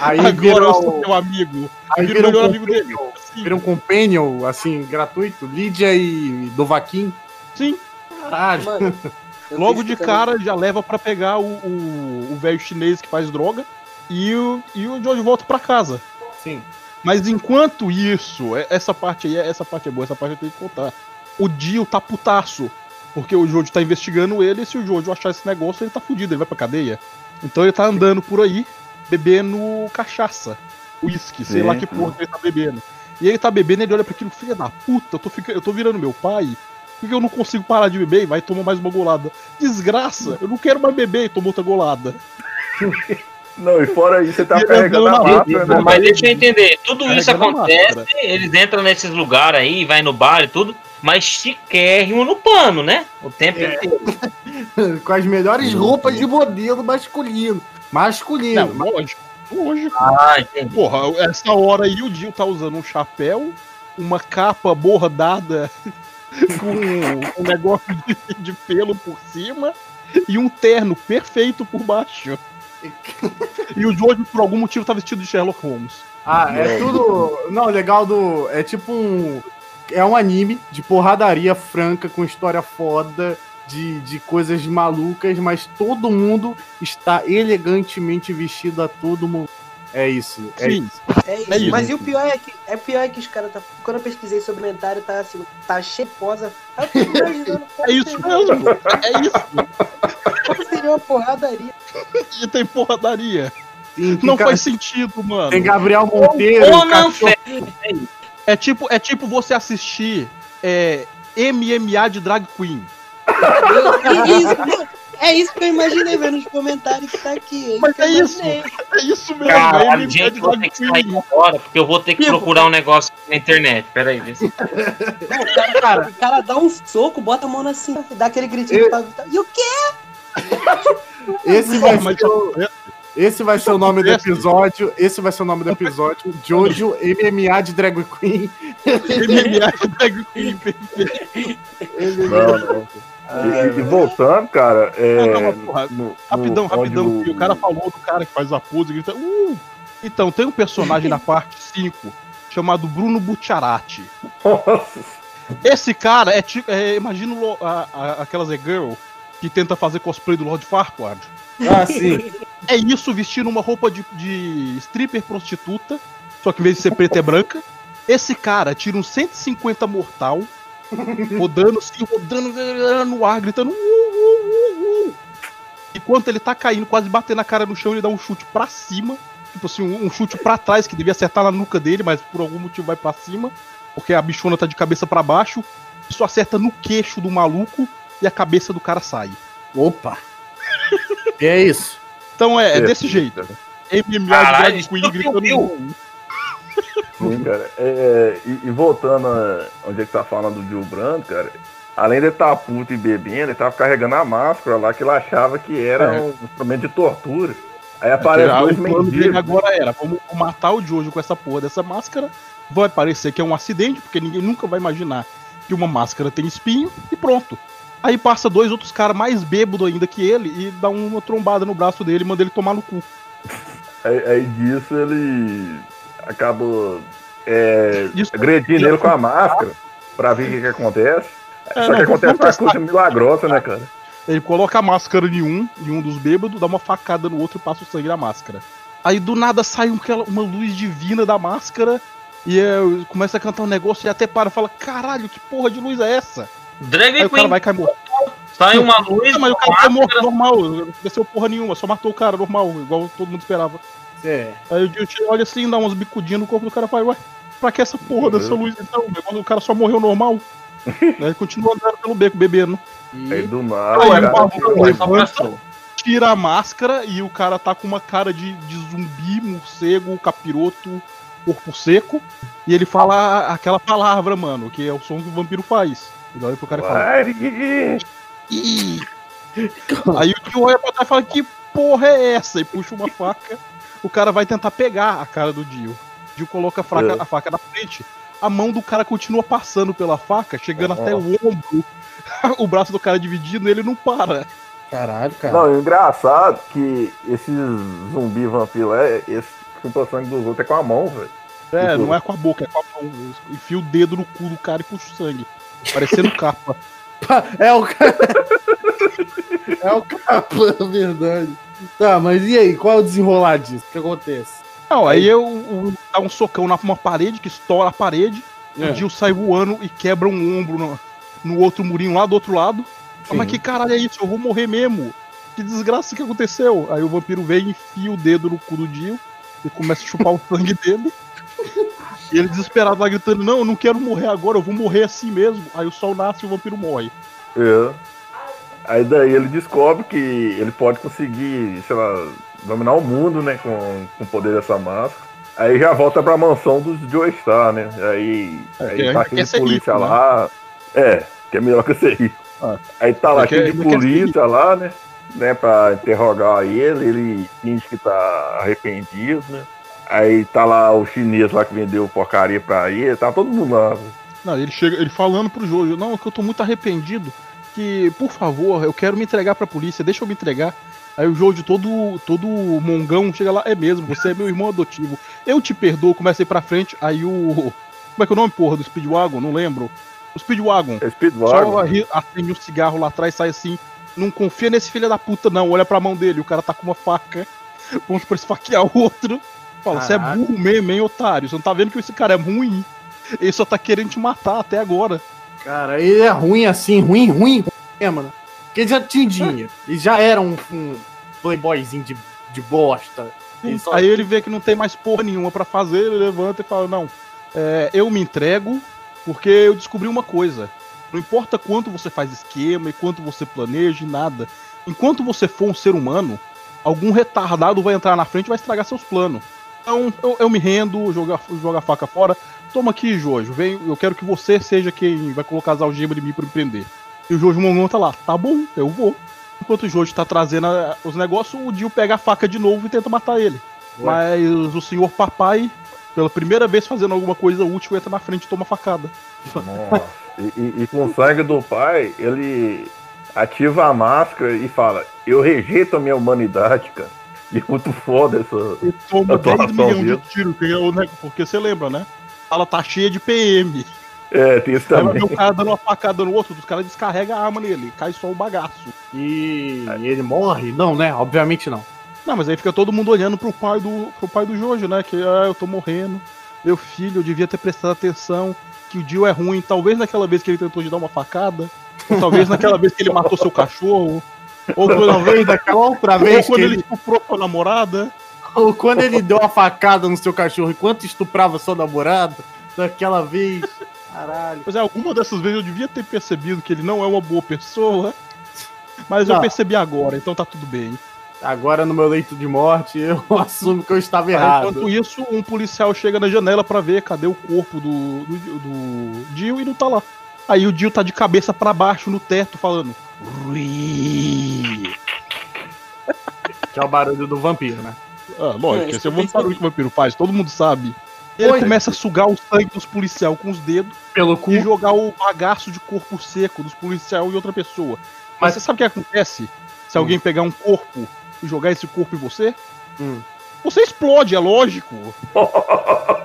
aí
Agora eu sou
o-
teu amigo.
aí
vira
vira
o melhor
um
amigo dele. Assim,
vira um companion, assim, gratuito. Lídia e Dovaquim.
Sim,
Caralho.
Mano,
logo de cara já leva pra pegar o velho chinês que faz droga e o, e o Jojo volta pra casa.
Sim.
Mas enquanto isso, é- essa parte aí, essa parte é boa, essa parte eu tenho que contar. O Dio tá putaço. Porque o Jojo tá investigando ele e se o Jojo achar esse negócio, ele tá fudido, ele vai pra cadeia. Então ele tá andando por aí, bebendo cachaça, uísque, sei lá que porra que ele tá bebendo. E ele tá bebendo e ele olha pra aquilo, filha da puta, eu tô, fica- eu tô virando meu pai. Por que eu não consigo parar de beber? E vai tomar mais uma golada. Desgraça, eu não quero mais beber e tomou outra golada.
Não, e fora isso, você tá carregando
andando
a
rua,
né?
Mas deixa eu entender, tudo isso acontece, eles entram nesses lugares aí, vai no bar e tudo, mas chiquérrimo no pano, né? O tempo
É.
inteiro.
Com as melhores roupas de modelo masculino. Masculino.
Não, lógico. Lógico.
Ah, entendi.
Porra, essa hora aí o Dio tá usando um chapéu, uma capa bordada com um negócio de, de pelo por cima e um terno perfeito por baixo. E o George, por algum motivo, tá vestido de Sherlock Holmes.
Ah, é tudo. Não, legal do. É tipo um. É um anime de porradaria franca com história foda, de, de coisas malucas, mas todo mundo está elegantemente vestido a todo mundo. É isso. É
Sim.
isso.
É isso.
É isso.
Mas e o pior é que é pior é que os caras tá. Quando eu pesquisei sobre o comentário, tá assim, tá cheio de posa. Eu fico imaginando
É isso mesmo. É isso.
Seria uma porradaria.
E tem porradaria.
Sim, tem
Não
ca-
faz sentido, mano.
Tem Gabriel Monteiro,
Ou
o
não,
cachorro.
Fé.
É tipo, é tipo você assistir é, MMA de drag queen.
É isso, é que eu imaginei vendo nos comentários que tá aqui.
Mas é isso.
imaginei.
É isso mesmo. é
Caralho,
MMA
gente, vou ter que sair agora, porque eu vou ter que
Tipo,
procurar um negócio na internet. Pera aí, vê se-
Não, o, cara, cara, o cara dá um soco, bota a mão na cinta, dá aquele gritinho
Eu-
pra. E o quê?
Esse vai, ser o, esse vai ser o nome do episódio. Esse vai ser o nome do episódio. Jojo MMA de Drag Queen.
MMA de drag queen.
Não, não. E, e voltando, cara, é.
Ah, não, mas, porra,
no- no-
Rapidão,
onde
rapidão.
o-
o cara falou do cara que faz a pose e grita. Uh! Então, tem um personagem na parte 5 chamado Bruno Bucciarati.
Nossa,
Esse cara é tipo. É, imagina a- a- aquelas E-Girl que tenta fazer cosplay do Lord Farquaad.
Ah, sim.
É isso vestindo uma roupa de, de stripper prostituta, só que em vez de ser preta é branca. Esse cara tira um 150 mortal, rodando assim, rodando no ar, gritando. "Uh, uh, uh, uh". Enquanto ele tá caindo, quase batendo a cara no chão, ele dá um chute pra cima. Tipo assim, um, um chute pra trás que devia acertar na nuca dele, mas por algum motivo vai pra cima. Porque a bichona tá de cabeça pra baixo. Isso acerta no queixo do maluco e a cabeça do cara sai.
Opa. É isso.
Então é, é
É,
desse jeito. MMA
Caralho,
de drag queen gritando.
Sim, cara. É, e, e voltando a onde é que tá falando do Gil Brando, cara, além de estar puto e bebendo, ele tava carregando a máscara lá que ele achava que era
É.
um instrumento de tortura. Aí aparece
Ah,
dois mendigos.
agora era, vamos matar o Jojo com essa porra dessa máscara. Vai parecer que é um acidente, porque ninguém nunca vai imaginar que uma máscara tem espinho e pronto. Aí passa dois outros caras mais bêbados ainda que ele e dá uma trombada no braço dele e manda ele tomar no cu.
Aí, aí disso ele acabou é,
Isso-
agredindo ele com a máscara pra ver o que, que acontece.
É,
Só
não,
que acontece uma coisa milagrosa, né, cara?
Ele coloca a máscara em um, em um dos bêbados, dá uma facada no outro e passa o sangue na máscara. Aí do nada sai um- uma luz divina da máscara e é, começa a cantar um negócio e até para e fala: caralho, que porra de luz é essa?
Drag
Aí o cara vai cair morto.
sai uma luz,
Não, mas o cara foi morto normal, não desceu porra nenhuma, só matou o cara normal, igual todo mundo esperava.
É.
Aí o Jill olha assim, dá umas bicudinhas no corpo do cara e fala, ué, pra que essa porra dessa luz então? O do cara só morreu normal. Aí continua andando pelo beco bebendo.
Aí
E
do
Aí
nada,
o
cara,
maluco
Ué, só
levanta,
passou.
tira a máscara e o cara tá com uma cara de, de zumbi, morcego, capiroto, corpo seco. E ele fala aquela palavra, mano, que é o som que o vampiro faz. Ele olha pro cara e fala. Aí o tio olha pra trás e fala: Que porra é essa? E puxa uma faca. O cara vai tentar pegar a cara do Dio. O Dio coloca a faca,
É.
a faca na frente. A mão do cara continua passando pela faca, chegando
Nossa.
até o ombro. o braço do cara dividindo e ele não para.
Caralho, cara.
Não, e o engraçado é que esses zumbi vampiro é, esse chupa o sangue dos outros é com a mão, velho.
É,
Tipo-
não é com a boca, é com a mão. Enfia o dedo no cu do cara e puxa o sangue. Parecendo capa.
É o cara. é o Caplan, verdade. Tá, mas e aí? Qual é o desenrolar disso? O que acontece?
Não, aí eu, o- dá um socão na uma parede, que estoura a parede.
É.
O Jill sai voando e quebra um ombro no, no outro murinho lá do outro lado. Ah, Mas
Sim.
que caralho é isso? Eu vou morrer mesmo. Que desgraça que aconteceu. Aí o vampiro vem, enfia o dedo no cu do Jill e começa a chupar o sangue dele. E ele desesperado lá gritando: Não, eu não quero morrer agora, eu vou morrer assim mesmo. Aí o sol nasce e o vampiro morre.
É. Aí daí ele descobre que ele pode conseguir, sei lá, dominar o mundo, né, com, com o poder dessa máscara. Aí já volta pra mansão dos Joe Star, né? Aí,
É,
aí
que-
tá
que
aquele
esse é
polícia
rico, né?
lá. É, que é melhor que você ir.
Ah.
Aí tá lá, cheio de
porque-
polícia lá, né? Né, pra interrogar ele, ele finge que tá arrependido, né? Aí tá lá o chinês lá que vendeu porcaria pra ele, tá todo mundo lá.
Não, ele chega, ele falando pro Jojo, não, é que eu tô muito arrependido, que, por favor, eu quero me entregar pra polícia, deixa eu me entregar. Aí o Jojo todo, todo mongão chega lá, é mesmo, você é meu irmão adotivo. Eu te perdoo, começa a ir pra frente, aí o. Como é que é o nome, porra, do Speedwagon? Não lembro. O Speedwagon.
É
Só
Speedwagon.
arri- acende um cigarro lá atrás, sai assim. Não confia nesse filho da puta, não. Olha pra mão dele, o cara tá com uma faca. Pronto pra esfaquear o outro. Fala, você é burro mesmo, hein, otário? Você não tá vendo que esse cara é ruim? Ele só tá querendo te matar até agora.
Cara, ele é ruim assim, ruim, ruim, ruim mesmo, né? Porque ele já tinha dinheiro. Ele já era um, um playboyzinho de, de bosta. Ele só-
Aí ele vê que não tem mais porra nenhuma pra fazer, ele levanta e fala: Não, é, eu me entrego porque eu descobri uma coisa. Não importa quanto você faz esquema e quanto você planeja nada. Enquanto você for um ser humano, algum retardado vai entrar na frente e vai estragar seus planos. Então eu, eu me rendo, jogo a, jogo a faca fora. Toma aqui, Jojo. Vem, eu quero que você seja quem vai colocar as algemas de mim pra me prender. E o Jojo Mongão tá lá, tá bom, eu vou. Enquanto o Jojo tá trazendo a- os negócios, o Dio pega a faca de novo e tenta matar ele. Mas o senhor papai, pela primeira vez fazendo alguma coisa útil, entra na frente e toma facada.
Nossa. E, e- e com o sangue do pai, ele ativa a máscara e fala: Eu rejeito a minha humanidade, cara. E é muito foda essa.
E toma
A
10
atuação
milhões
dele.
de tiros, que é o ne- porque você lembra, né? Ela tá cheia de PM.
É, tem isso
Aí
também.
ver o cara dando uma facada no outro, os caras descarregam a arma nele, cai só o bagaço.
E ele morre? Não, né? Obviamente não.
Não, mas aí fica todo mundo olhando pro pai do, pro pai do Jojo, né? Que ah, eu tô morrendo. Meu filho, eu devia ter prestado atenção. Que o Dio é ruim. Talvez naquela vez que ele tentou te dar uma facada. Ou talvez naquela vez que ele matou seu cachorro. Ou quando,
Talvez daquela outra
ou
vez que
quando ele estuprou sua namorada.
ou quando ele deu a facada no seu cachorro enquanto estuprava sua namorada, daquela vez. Caralho.
Pois é, alguma dessas vezes eu devia ter percebido que ele não é uma boa pessoa. Mas eu
Não.
percebi agora, então tá tudo bem.
Agora no meu leito de morte, eu assumo que eu estava errado.
enquanto isso, um policial chega na janela pra ver cadê o corpo do, do, do Dio e não tá lá. Aí o Dio tá de cabeça pra baixo no teto falando. "Rui".
Que é o barulho do vampiro, né?
Ah, lógico,
É,
esse é o barulho que o vampiro faz, todo mundo sabe. Ele
Oi.
começa a sugar o sangue dos policial com os dedos
Pelo cu.
e jogar o bagaço de corpo seco dos policial em outra pessoa. Mas
Mas-
você sabe o que acontece? Se alguém pegar um corpo e jogar esse corpo em você,
Hum.
você explode, é lógico.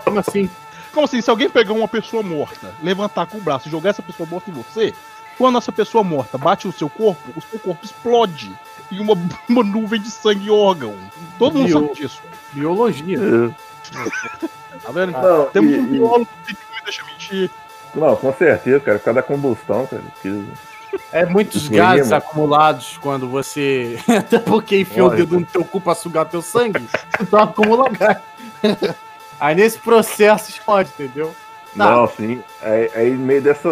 Como assim?
Como assim, se alguém pegar uma pessoa morta, levantar com o braço e jogar essa pessoa morta em você, quando essa pessoa morta bate no seu corpo, o seu corpo explode em uma, uma nuvem de sangue e órgão. Todo mundo
Bio-
sabe disso.
Biologia.
Tá vendo?
Não,
Temos
e-
um
e-
biólogo que não me deixa mentir.
não, com certeza, cara. Por causa da combustão, cara. porque-
É muitos
Isso
gases acumulados quando você. Até porque enfia o dedo no teu cu pra sugar teu sangue. Então acumula gás. Aí nesse processo explode, entendeu? Tá.
Não, sim. Aí, aí no meio dessa,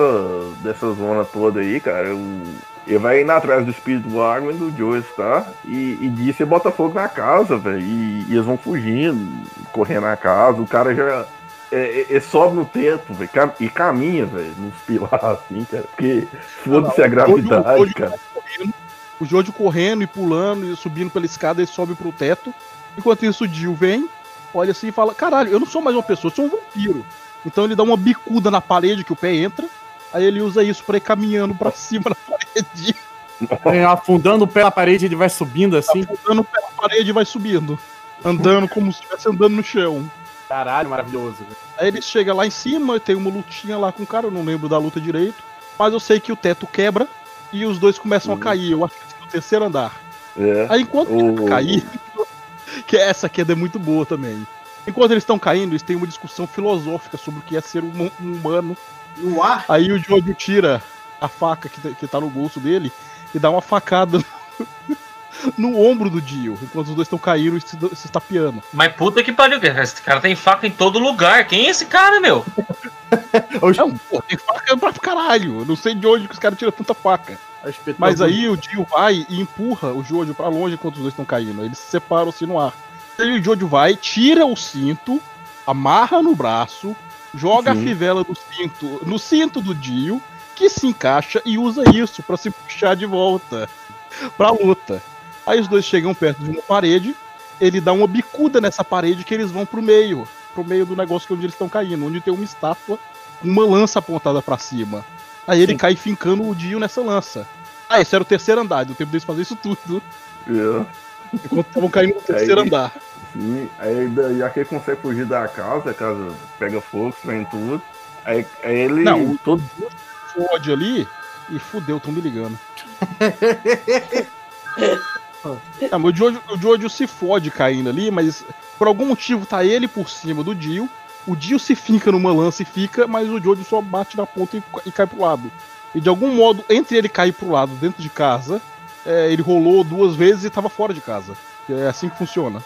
dessa zona toda aí, cara, o- ele vai indo atrás do Speedwagon e do Joyce, tá? E, e diz que bota fogo na casa, velho. E, e eles vão fugindo, correndo na casa. O cara já. É, é- é sobe no teto, velho, cam- e caminha, velho, nos pilares assim, cara. Porque foda-se a gravidade,
Hoje-
cara.
correndo, o Jojo correndo e pulando e subindo pela escada, ele sobe pro teto. Enquanto isso, o Jill vem, olha assim e fala: Caralho, eu não sou mais uma pessoa, eu sou um vampiro. Então ele dá uma bicuda na parede que o pé entra. Aí ele usa isso pra ir caminhando pra cima da parede,
Aí, afundando o pé na parede, ele vai subindo assim.
apontando o pé na parede e vai subindo. Andando como se estivesse andando no chão.
Caralho, maravilhoso. velho.
Aí ele chega lá em cima, tem uma lutinha lá com o cara, eu não lembro da luta direito. Mas eu sei que o teto quebra e os dois começam a cair. Eu acho que é no terceiro andar.
É.
Aí enquanto
O-
ele tá caindo, que essa queda é muito boa também. Enquanto eles estão caindo, eles têm uma discussão filosófica sobre o que é ser um, um humano.
No ar?
Aí o Jojo tira a faca que, tá- que tá no bolso dele e dá uma facada no ombro do Dio, enquanto os dois estão caindo e se, se estapeando.
Mas puta que pariu, cara. Esse cara tem faca em todo lugar. Quem é esse cara, meu?
Não, pô, tem faca pra caralho. Eu não sei de onde que os caras tiram tanta faca. Mas aí o Dio vai e empurra o Jojo pra longe enquanto os dois estão caindo. Eles se separam assim no ar. O Jojo vai, tira o cinto, amarra no braço, joga
Sim.
a fivela do cinto no cinto do Dio que se encaixa e usa isso pra se puxar de volta pra luta. Aí os dois chegam perto de uma parede, ele dá uma bicuda nessa parede que eles vão pro meio, pro meio do negócio que onde eles estão caindo, onde tem uma estátua com uma lança apontada pra cima. Aí ele cai fincando o Dio nessa lança. Ah, esse era o terceiro andar, deu tempo deles fazer isso tudo.
É.
Enquanto estavam caindo no terceiro
Aí-
andar.
Sim, aí daí aqui ele consegue fugir da casa, a casa pega fogo, vem tudo. Aí, aí ele.
Não, o-
todo,
Fode ali e fudeu, tão me ligando. Mas o Jojo, o Jojo se fode caindo ali, mas por algum motivo tá ele por cima do Dio. O Dio se finca numa lança e fica, mas o Jojo só bate na ponta e, e cai pro lado. E de algum modo, entre ele cair pro lado dentro de casa, é, ele rolou duas vezes e tava fora de casa. É assim que funciona.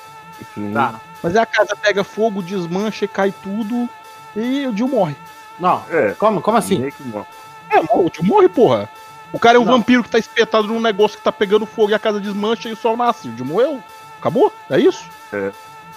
Sim,
Tá.
Mas aí a casa pega fogo, desmancha, cai tudo e o Dio morre.
Não,
É,
como, como assim?
meio que morre.
É, o Dio morre, porra. O cara é um
Não.
vampiro que tá espetado num negócio que tá pegando fogo e a casa desmancha e o sol nasce. O Dio morreu. Acabou? É isso?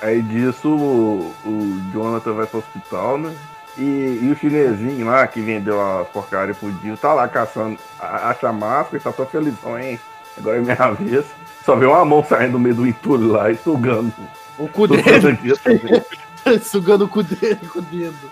Aí disso o, o Jonathan vai pro hospital, né? E, e o chinesinho lá que vendeu a porcaria pro Dio tá lá caçando, a- acha a máscara e tá tão felizão, hein? Agora é minha vez. Só vê uma mão saindo do meio do entulho lá e sugando.
O cu dele, sugando o cu dele com o dedo.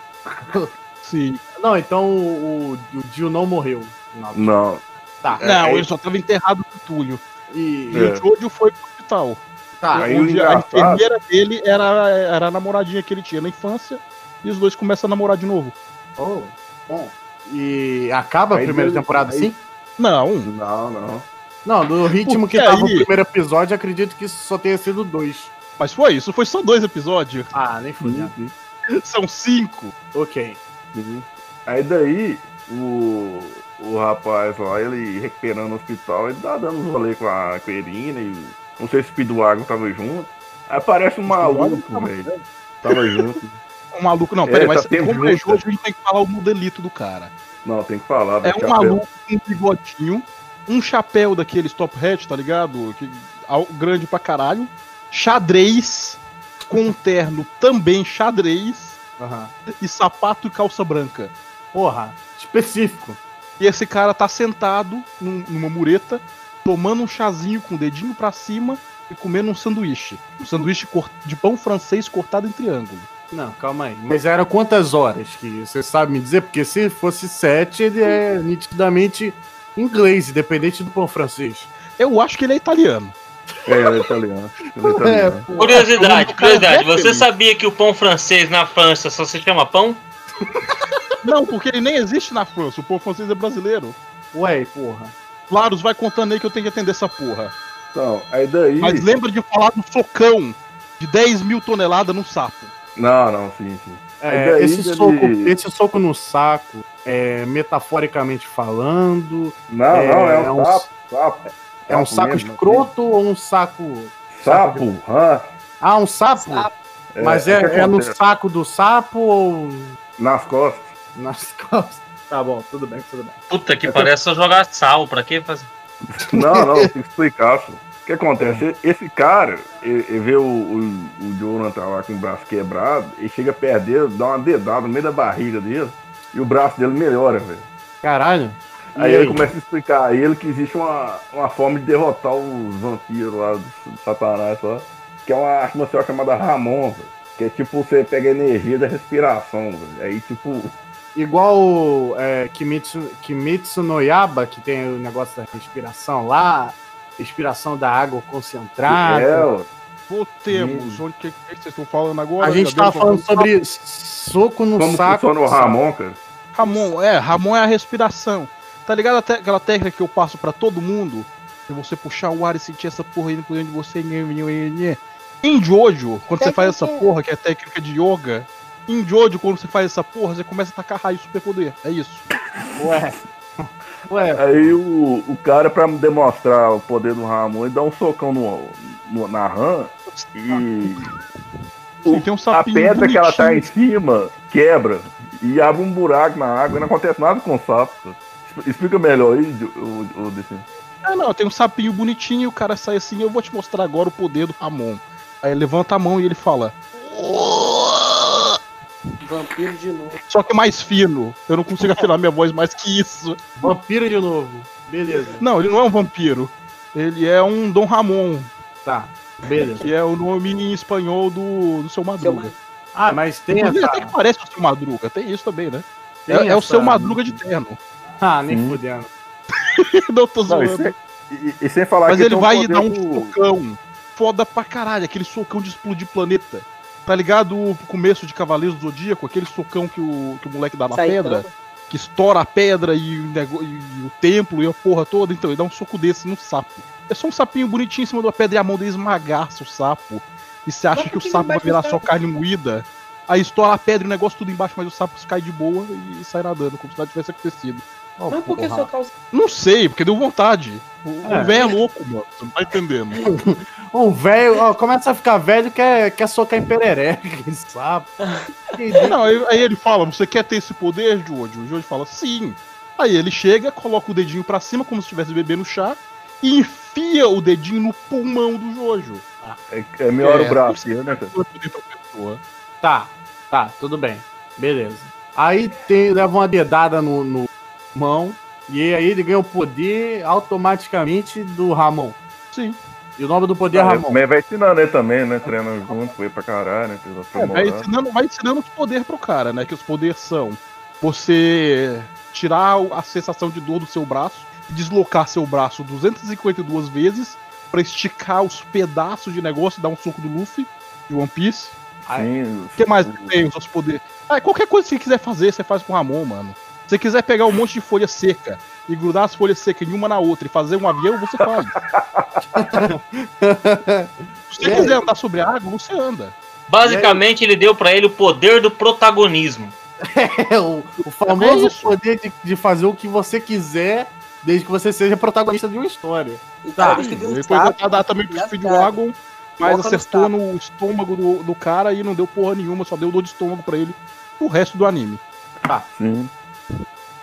Sim.
Não, então o, o, Dio não morreu. Não.
Não.
Tá.
Não,
é-
ele só tava enterrado no entulho.
E,
E
É.
o Jojo foi pro hospital.
tá.
Aí
onde a enfermeira dele era, era a namoradinha que ele tinha na infância. E os dois começam a namorar de novo.
Oh, bom. E acaba a
Aí
primeira
deu-
temporada
aí-
assim?
Não,
Não, não.
Não, do ritmo que
Porque
tava
aí-
o primeiro episódio, acredito que isso só tenha sido dois.
mas foi isso. Foi só dois episódios.
Ah, nem.
Sim, sim,
São cinco.
Ok.
sim. Aí daí, o, o rapaz lá, ele recuperando no hospital, ele tá dando uns rolê com a, com a Irina e não sei se o Speedwagon tava junto. Aí aparece um maluco, velho. Tava junto.
Um maluco, não,
É,
peraí, mas
tá
como é Jojo, a gente tem que falar o modelito do cara.
Não, tem que falar.
É um maluco com um bigodinho, um chapéu daqueles top hat, tá ligado? Que, al- grande pra caralho. Xadrez, com um terno também xadrez,
Aham.
e sapato e calça branca.
Porra, específico.
E esse cara tá sentado num- numa mureta, tomando um chazinho com o dedinho pra cima e comendo um sanduíche. Um sanduíche de pão francês cortado em triângulo.
Não, calma aí. Mas era quantas horas que você sabe me dizer? Porque se fosse sete, ele é nitidamente inglês, independente do pão francês.
Eu acho que ele é italiano.
É, ele é italiano. Ele é italiano.
pô.
Curiosidade, curiosidade.
é
Você
feliz.
sabia que o pão francês na França só se chama pão?
Não, porque ele nem existe na França. O pão francês é brasileiro.
Ué, porra.
Laros, vai contando aí que eu tenho que atender essa porra.
Então, aí daí.
Mas lembra de falar do socão de 10 mil toneladas num sapo.
Não, não, sim, sim.
É,
daí
esse,
ele-
soco, esse soco no saco, é, metaforicamente falando,
Não,
É,
não, é um,
é um
sapo. sapo.
é um saco
mesmo,
escroto ou um saco.
Sapo, hã?
Ah, um sapo?
É,
Mas é,
que
é no saco do sapo ou
Nas costas.
nas costas? Tá bom, tudo bem, tudo bem.
Puta que parece só jogar sal. Pra quê fazer?
Não, não, tem que explicar. só. O que acontece? Esse cara, ele, ele vê o, o, o Jonathan lá com o braço quebrado, ele chega perto dele, dá uma dedada no meio da barriga dele, e o braço dele melhora, velho.
Caralho. E
Aí ele começa a explicar a ele que existe uma, uma forma de derrotar os vampiros lá do, Satanás lá, que é uma arte marcial chamada Ramon, velho. Que é tipo, você pega a energia da respiração, velho. Aí tipo,
Igual é, Kimitsu, Kimitsu no Yaba, que tem o negócio da respiração lá, respiração da água concentrada.
é, ó,
Voltemos. Onde que, que vocês estão falando agora?
a gente
Já
tava
deu
falando sobre soco no
como
saco.
funciona o Ramon, cara.
Ramon, é, Ramon é a respiração. Tá ligado até aquela técnica que eu passo pra todo mundo? De você puxar o ar e sentir essa porra indo por dentro de você. nhê, nhê, nhê, nhê. Em Jojo, quando você faz essa porra, que é técnica de yoga, em Jojo, quando você faz essa porra, você começa a tacar raio superpoder. É isso.
Ué. Ué,
Aí o, o cara, pra demonstrar o poder do Ramon, ele dá um socão no, no- na rã e
tem um
a pedra que ela tá em cima quebra e abre um buraco na água e não acontece nada com o sapo. Explica melhor aí, o, o, Decinho.
Ah, não, tem um sapinho bonitinho e o cara sai assim, eu vou te mostrar agora o poder do Ramon. Aí ele levanta a mão e ele fala.
Vampiro de novo.
Só que mais fino. Eu não consigo afinar minha voz mais que isso.
Vampiro de novo. Beleza.
Não, ele não é um vampiro. Ele é um Dom Ramon,
Tá. Beleza.
que é o nome em espanhol do, do seu Madruga.
Ah, mas tem
Inclusive,
essa.
até que parece o seu Madruga, tem isso também, né? É, é o
essa-
seu Madruga de terno.
Ah, nem
Sim.
fudendo.
não tô
Não,
zoando.
e, sem, e- e sem falar
Mas
que
ele vai
poder
dar um socão foda pra caralho, aquele socão de explodir planeta. Tá ligado o começo de Cavaleiros do Zodíaco? Aquele socão que o, que o moleque dá na
Sai
pedra,
tanto.
que estoura a pedra e o, nego- e o templo e a porra toda. Então, ele dá um soco desse no sapo. É só um sapinho bonitinho em cima da pedra e a mão dele esmagaça o sapo. E você acha
Mas
que o
que
sapo vai virar só carne moída. Aí estoura a pedra e o negócio tudo embaixo, mas o sapo cai de boa e sai nadando, como se nada tivesse acontecido.
Ó,
Mas por que socar os.
Não sei, porque deu vontade. O,
É.
o velho é louco, mano. Você não tá entendendo.
Um velho, ó, começa a ficar velho, quer, quer socar em perereca, sabe.
Não, aí, aí ele fala, você quer ter esse poder, George? O George fala, sim. Aí ele chega, coloca o dedinho pra cima, como se estivesse bebendo chá, e enfia o dedinho no pulmão do Jojo.
É, é melhor
É,
o braço, né, cara?
Tá, tá, tudo bem. Beleza. Aí tem, leva uma dedada no, no mão, e aí ele ganha o poder automaticamente do Ramon.
Sim.
E o nome do poder é
Ah,
Ramon.
Mas vai ensinando ele também, né? Treinando junto ele pra caralho, né?
É, vai, ensinando, vai ensinando os poderes pro cara, né? Que os poderes são você tirar a sensação de dor do seu braço, deslocar seu braço 252 vezes pra esticar os pedaços de negócio e dar um soco do Luffy, de One Piece.
Sim,
O que mais que tem os seus poderes? Ah, qualquer coisa que você quiser fazer, você faz com o Ramon, mano. Se você quiser pegar um monte de folha seca e grudar as folhas secas em uma na outra e fazer um avião, você faz. Se você quiser andar sobre a água, você anda.
Basicamente, ele deu pra ele o poder do protagonismo.
É o, o famoso
É
poder de, de fazer o que você quiser, desde que você seja protagonista de uma história.
E
Tá,
foi
sapo,
tentar dar também pro Speedwagon, mas
no
acertou
sapo.
no estômago do, do cara e não deu porra nenhuma, só deu dor de estômago pra ele o resto do anime.
sim.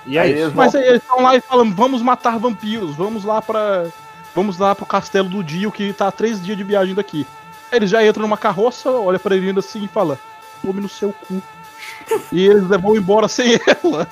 E é
Aí
isso.
eles
Mas aí eles estão lá e falam, vamos matar vampiros, vamos lá para Vamos lá pro castelo do Dio, que tá a três dias de viagem daqui. Aí Eles já entram numa carroça, olha pra ele assim e fala, tome no seu cu. E eles vão embora sem ela.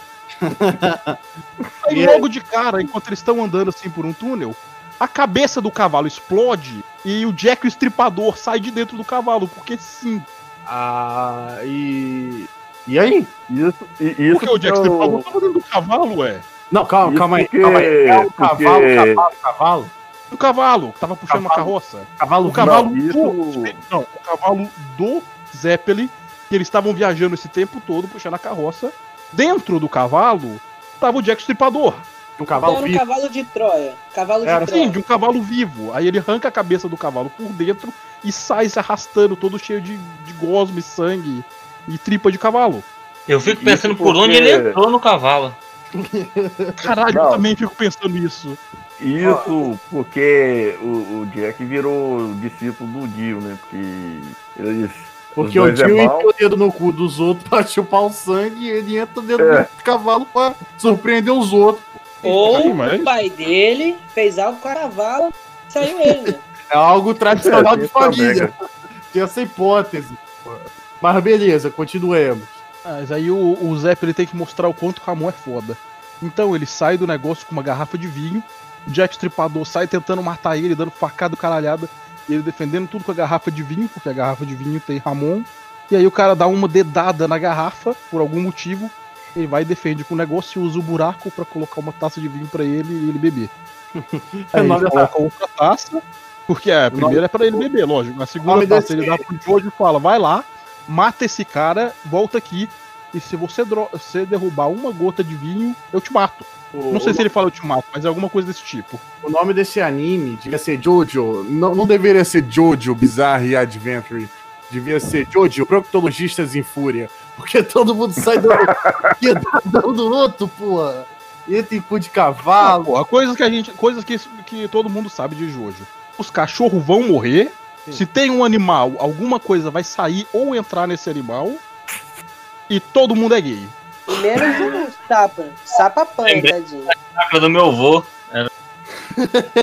Aí
E
logo de cara, enquanto eles estão andando assim por um túnel, a cabeça do cavalo explode e o Jack o estripador sai de dentro do cavalo, porque sim.
Ah, e. E aí?
Isso, e- isso
Porque o Jack
eu-
estripador tava dentro do cavalo, ué.
Não, calma,
Isso
calma aí,
porque-
calma aí. É o cavalo,
porque-
cavalo, cavalo.
O cavalo, que tava puxando uma
Cavalo.
carroça.
Cavalo
O cavalo
Não, isso-
do. Não, o cavalo do Zeppelin, que eles estavam viajando esse tempo todo, puxando a carroça. Dentro do cavalo tava o Jack Stripador.
Um cavalo
Era um
vivo.
cavalo de Troia. Cavalo de
Era
Troia.
Sim, de um cavalo vivo. Aí ele arranca a cabeça do cavalo por dentro e sai se arrastando, todo cheio de, de gosma e sangue e tripa de cavalo.
Eu fico pensando por
porque-
onde ele entrou no cavalo.
Caralho, eu
Não.
também fico pensando nisso.
Isso porque o, o Jack virou discípulo do Dio, né? Porque eles.
Porque o
é
tio
mal.
enfia o dedo no cu dos outros pra chupar o sangue e ele entra dentro
É.
do cavalo pra surpreender os outros.
Ou o pai dele fez algo com a cavalo saiu ele, né?
É algo tradicional
É,
de família. Tem essa hipótese. Mas beleza, continuemos.
Mas aí o, o Zeppelin tem que mostrar o quanto o Ramon é foda. Então ele sai do negócio com uma garrafa de vinho, o Jack Stripador sai tentando matar ele, dando facada caralhada, e ele defendendo tudo com a garrafa de vinho, porque a garrafa de vinho tem Ramon. E aí o cara dá uma dedada na garrafa, por algum motivo, ele vai e defende com o negócio e usa o buraco pra colocar uma taça de vinho pra ele e ele beber. Aí ele coloca outra taça, porque a primeira é pra ele beber, lógico. A segunda taça ele dá pro Jojo e fala, vai lá, mata esse cara, volta aqui, e se você, você derrubar uma gota de vinho, eu te mato.
O,
Não sei se ele fala eu te mato, mas é alguma coisa desse tipo.
o nome desse anime devia ser Jojo. Não, não deveria ser Jojo Bizarre Adventure. Devia ser Jojo, Proctologistas em Fúria. Porque todo mundo sai do do outro, porra. Entra em cu de cavalo.
porra, coisas que a gente. Coisas que, que todo mundo sabe de Jojo. Os cachorros vão morrer.
Sim.
Se tem um animal, alguma coisa vai sair ou entrar nesse animal. E todo mundo é gay.
E menos um sapa. Sapa apanha, tadinho.
Chácara do meu avô.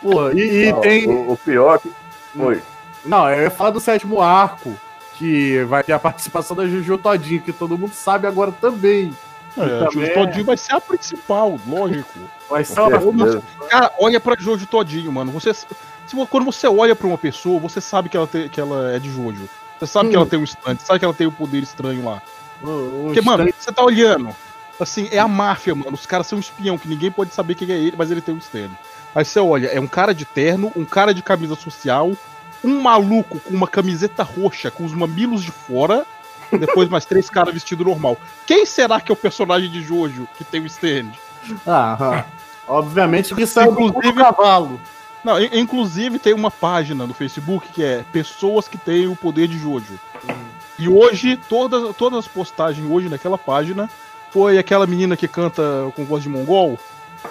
Porra, e, e
Não,
tem.
o, o pior que. Foi.
Não, eu ia falar do sétimo arco. que vai ter a participação da Juju Todinho, que todo mundo sabe agora também.
É, a
também
Jojo Todinho vai ser a principal, lógico.
Vai ser
certeza.
Cara, olha pra Jojo Todinho, mano. Você, se, vo- quando você olha pra uma pessoa, você sabe que ela, tem, que ela é de Jojo. Você sabe que
Hum.
ela tem um stand, sabe que ela tem um poder estranho lá.
o- o
Porque, mano, você tá olhando. Assim, é a máfia, mano. Os caras são um espião, que ninguém pode saber quem é ele, mas ele tem um stand. Aí você olha, é um cara de terno, um cara de camisa social, um maluco com uma camiseta roxa, com os mamilos de fora, e depois mais três caras vestido normal. Quem será que é o personagem de Jojo que tem o stand?
Ah, ah. obviamente que saiu do cavalo.
Não, in- inclusive tem uma página no Facebook que é Pessoas que têm o poder de Jojo. E hoje, todas, todas as postagens hoje naquela página foi aquela menina que canta com voz de mongol.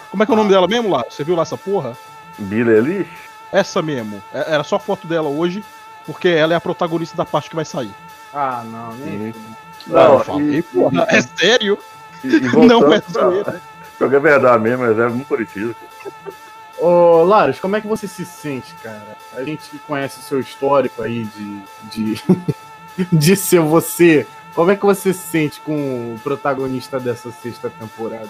Como é que é o nome dela mesmo lá? Você viu lá essa porra?
Billy Eilish?
Essa mesmo. É- Era só foto dela hoje, porque ela é a protagonista da parte que vai sair.
Ah, não, nem.
Não,
eu falei,
e-
porra, é sério?
E, e
Não é zoeira.
Pior que é verdade mesmo, mas é muito parecido.
Ô, Laros, como é que você se sente, cara? A gente conhece o seu histórico aí de, de, de ser você. Como é que você se sente com o protagonista dessa sexta temporada?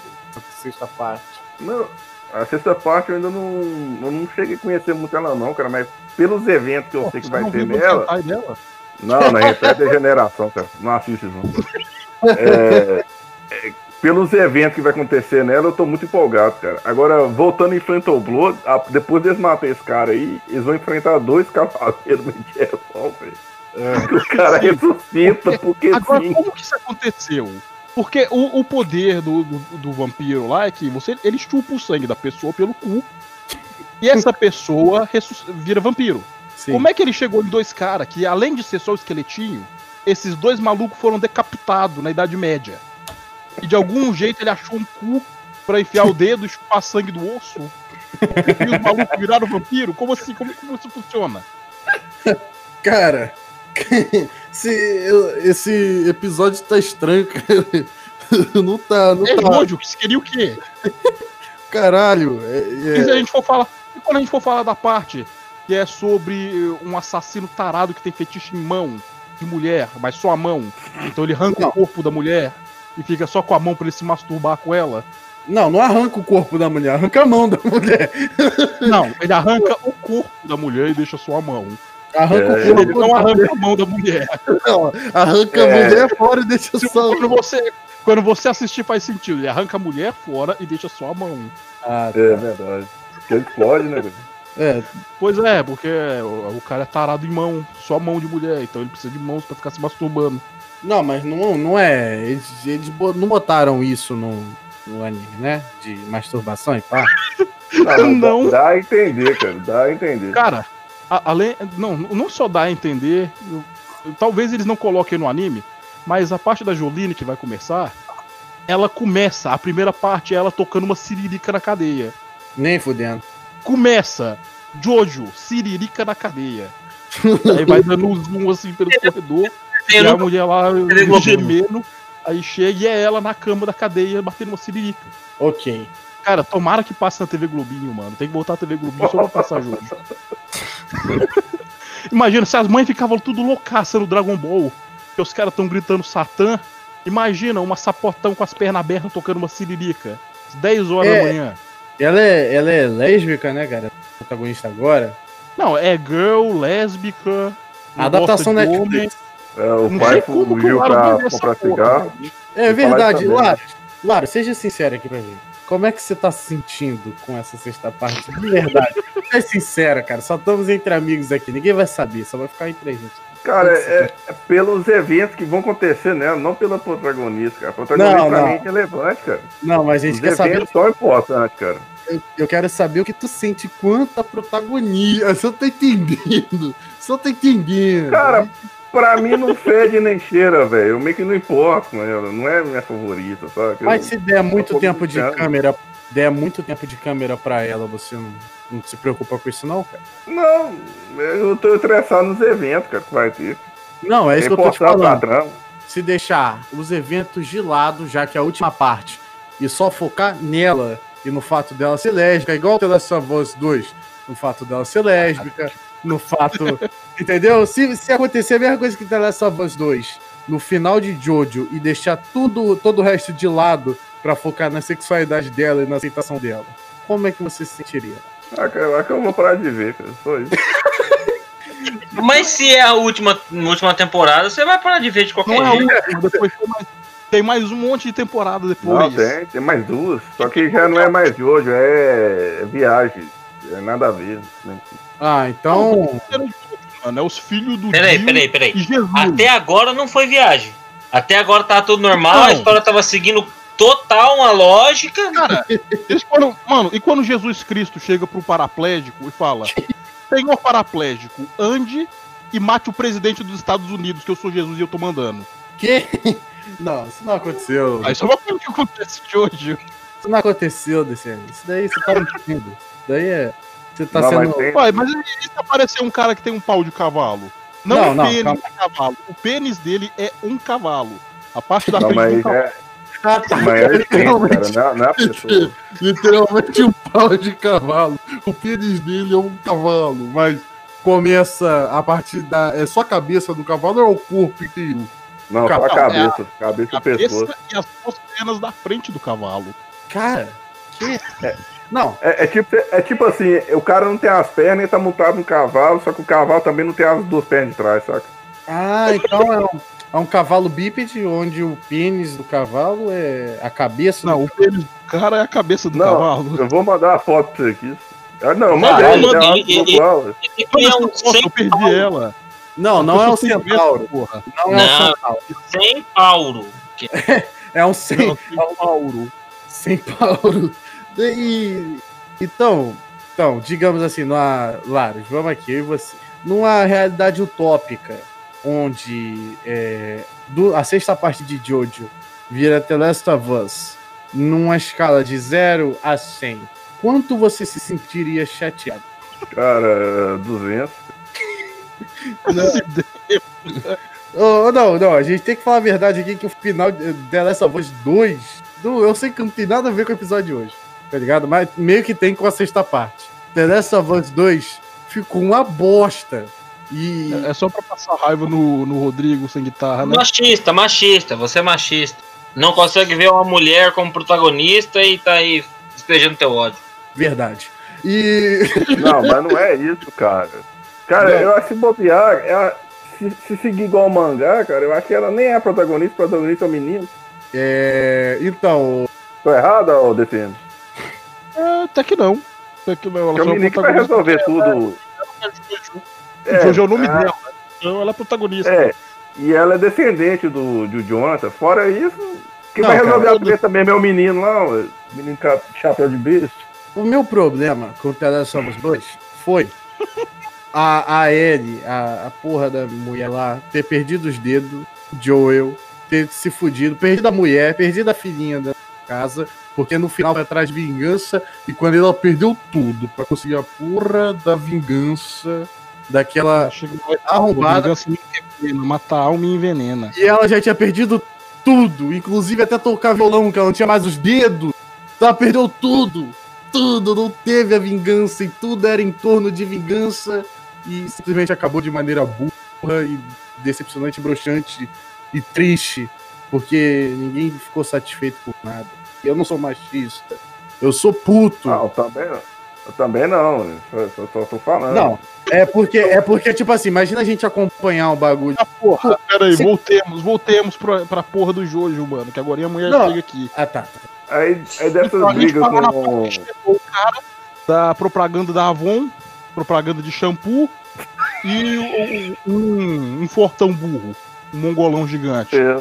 Sexta parte?
Não, a sexta parte eu ainda não, eu não cheguei a conhecer muito ela não, cara, mas pelos eventos que eu
Pô,
sei que vai
não
ter nela.
dela?
Não, na é degeneração, cara. Não assiste não. É, é, pelos eventos que vai acontecer nela, eu tô muito empolgado, cara. Agora, voltando em Blood, depois deles matarem esse cara aí, eles vão enfrentar dois cavaleiros medieval, velho. Que o cara ressuscita, porque
Agora,
sim.
como que isso aconteceu? Porque o, o poder do, do, do vampiro lá é que você, ele chupa o sangue da pessoa pelo cu. E essa pessoa vira vampiro.
Sim.
Como é que ele chegou em dois caras que, além de ser só o esqueletinho, esses dois malucos foram decapitados na Idade Média? E de algum jeito ele achou um cu pra enfiar o dedo e chupar sangue do osso? E os malucos viraram vampiro? Como assim? Como, como isso funciona?
Cara, esse, esse episódio tá estranho, cara. Não tá, não
É
tá.
Jojo, que queria o quê?
Caralho. é-
E se
é-
a gente for falar. E quando a gente for falar da parte que é sobre um assassino tarado que tem fetiche em mão de mulher, mas só a mão. Então ele arranca
Não.
o corpo da mulher e fica só com a mão pra ele se masturbar com ela.
Não, não arranca o corpo da mulher, arranca a mão da mulher.
Não, ele arranca o corpo da mulher e deixa só a mão.
Arranca
É.
o
Ele
corpo
não arranca a mão da mulher.
Não, arranca a
É.
mulher fora e deixa
Se-
só.
Quando você, quando você assistir faz sentido. Ele arranca a mulher fora e deixa só a mão.
Ah,
É verdade. Porque ele explode, né,
é,
Pois é, porque o, o cara é tarado em mão, só mão de mulher, então ele precisa de mãos pra ficar se masturbando.
Não, mas não, não é. Eles, eles não botaram isso no, no anime, né? De masturbação e pá.
Não,
Não.
Dá, dá a entender, cara. Dá a entender.
Cara, a- além. Não, não só dá a entender. eu- talvez eles não coloquem no anime, mas a parte da Jolene que vai começar, ela começa, a primeira parte é ela tocando uma siririca na cadeia.
Nem fudendo.
Começa, Jojo, siririca na cadeia. Aí vai dando um zoom assim pelo corredor, e a mulher lá gemendo, aí chega e é ela na cama da cadeia batendo uma siririca.
Ok.
Cara, tomara que passe na TV Globinho, mano. Tem que voltar a TV Globinho só pra passar Jojo. Imagina, se as mães ficavam tudo loucaça no Dragon Ball, que os caras tão gritando Satã. Imagina uma sapotão com as pernas abertas tocando uma siririca. às 10 horas
É.
da manhã.
Ela é, ela é lésbica, né, cara? Protagonista agora.
Não, é girl, lésbica.
A adaptação Netflix.
É, o
Não
pai fugiu pra comprar cigarro.
É verdade. Lara, Lara, seja sincera aqui pra mim. Como é que você tá se sentindo com essa sexta parte? De verdade. É sincera, cara. Só estamos entre amigos aqui. Ninguém vai saber. Só vai ficar entre a gente.
Cara, é, é pelos eventos que vão acontecer nela, não pela protagonista, cara. A protagonista
Não,
pra
não.
mim é relevante, cara.
Não, mas a gente
Os
quer saber.
eventos são importantes, cara.
Eu, eu quero saber o que tu sente quanto a protagonista. Você não tá entendendo. Você não tá entendendo.
Cara, pra mim não fede nem cheira, velho. Eu meio que não importo com ela. Não é minha favorita, sabe? Eu-
Mas se der muito tempo de
brincando.
câmera, der muito tempo de câmera pra ela, você não, não se preocupa com isso, não, cara?
Não, eu tô interessado nos eventos, cara, que vai ter.
Não, é
É
isso que eu tô te falando. Se deixar os eventos de lado, já que é a última parte, e só focar nela e no fato dela ser lésbica, igual The Last of Us 2, no fato dela ser lésbica, no fato. entendeu? Se, se acontecer a mesma coisa que The Last of Us 2 no final de Jojo e deixar tudo, todo o resto de lado pra focar na sexualidade dela e na aceitação dela, como é que você se sentiria?
Ah, cara, eu acho que eu vou parar de ver, cara. Só isso.
Mas se é a última, última temporada, você vai parar de ver de qualquer
Não é
jeito.
depois mais, tem mais um monte de temporada depois.
Não, tem, tem mais duas. Só que já não é mais de hoje, é viagem. É nada a ver. né?
Ah, então.
Mano, é os filhos do
Peraí,
Dio
peraí, peraí. Até agora não foi viagem. Até agora tava tudo normal, a história tava seguindo total uma lógica.
Cara, eles foram. Mano, e quando Jesus Cristo chega pro paraplégico e fala: Senhor paraplégico, ande e mate o presidente dos Estados Unidos, que eu sou Jesus e eu tô mandando.
Que? Não, isso não aconteceu.
Aí isso é uma coisa que acontece de hoje.
Isso não aconteceu, DCM. Isso daí você tá mentindo. Isso daí é. Você tá
Não,
sendo.
mas tem-
Ué, mas e se aparecer um cara que tem um pau de cavalo? Não,
Não,
o
não,
pênis
calma.
é cavalo. O pênis dele é um cavalo. A parte da
Não,
frente do
mas
cavalo.
é,
Ah, tá.
mas é gente, cara, não é, não é a pessoa.
Literalmente um pau de cavalo. O pênis dele é um cavalo, mas começa a partir da. É só a cabeça do cavalo ou é o corpo inteiro?
Não, só a
Não,
cabeça. Cabeça e pescoço.
Cabeça e as duas pernas da frente do cavalo.
Cara, que. Não,
É, é tipo, é tipo assim, o cara não tem as pernas e tá montado no cavalo, só que o cavalo também não tem as duas pernas de trás, saca?
Ah, então é um, é um cavalo bípede onde o pênis do cavalo é a cabeça.
Não, o pênis do cara é a cabeça do
Não,
cavalo.
eu vou mandar a foto pra você aqui. Ah, não, mandei, igual.
Tem que
Olha
criar um
eu perdi
centauro.
ela.
Não, não é um centauro.
Porra.
Não é um centauro.
Centauro.
É um centauro.
Não, centauro.
E, então, então, digamos assim, numa, Laros, vamos aqui, eu e você. Numa realidade utópica, onde é, do- a sexta parte de Jojo vira The Last of Us, numa escala de 0 a 100, quanto você se sentiria chateado?
Cara, 200.
Oh, não, não, a gente tem que falar a verdade aqui que o final de The Last of Us 2, do, eu sei que não tem nada a ver com o episódio de hoje, tá ligado? Mas meio que tem com a sexta parte. The Last of Us 2 ficou uma bosta. E.
É só pra passar raiva no, no Rodrigo sem guitarra, né?
Machista, machista, você é machista. Não consegue ver uma mulher como protagonista e tá aí despejando teu ódio.
Verdade. E.
Não, mas não é isso, cara. Cara,
Não.
eu acho que bobear, ela- se, se seguir igual o mangá, cara, eu acho que ela nem é a protagonista, o protagonista é o menino.
É, então.
Tô errado, ô DTM?
É, até que não. Até que não. Ela
Porque o
só é
menino que vai resolver tudo.
É, Jojo é o nome
ah,
dela. Então ela é protagonista.
É, e ela é descendente do, do Jonathan. Fora isso, quem
Não,
vai
cara,
resolver a
eu-
treta mesmo é o menino lá, o menino com chapéu de besta.
O meu problema com o of Us 2 foi a, a Ellie, a, a porra da mulher lá, ter perdido os dedos, Joel, ter se fudido, perdido a mulher, perdido a filhinha da casa, porque no final vai atrás de vingança, e quando ela perdeu tudo pra conseguir a porra da vingança daquela arrombada,
me envenena, mata a alma e envenena.
e ela já tinha perdido tudo, inclusive até tocar violão, que ela não tinha mais os dedos. Ela perdeu tudo. Tudo, não teve a vingança e tudo era em torno de vingança e simplesmente acabou de maneira burra e decepcionante, broxante e triste, porque ninguém ficou satisfeito por nada. Eu não sou machista. Eu sou puto.
Não, também não. Eu também não, só, só, só tô falando.
Não, é porque é porque tipo assim, imagina a gente acompanhar o bagulho.
Ah, porra, peraí,
Você-
voltemos, voltemos pra, pra porra do Jojo, mano, que agora a mulher
Não.
chega aqui.
Ah, tá. tá.
Aí, aí dessas
Então, a gente
brigas com.
o cara da propaganda da Avon, propaganda de shampoo e um, um fortão burro, um mongolão gigante.
É,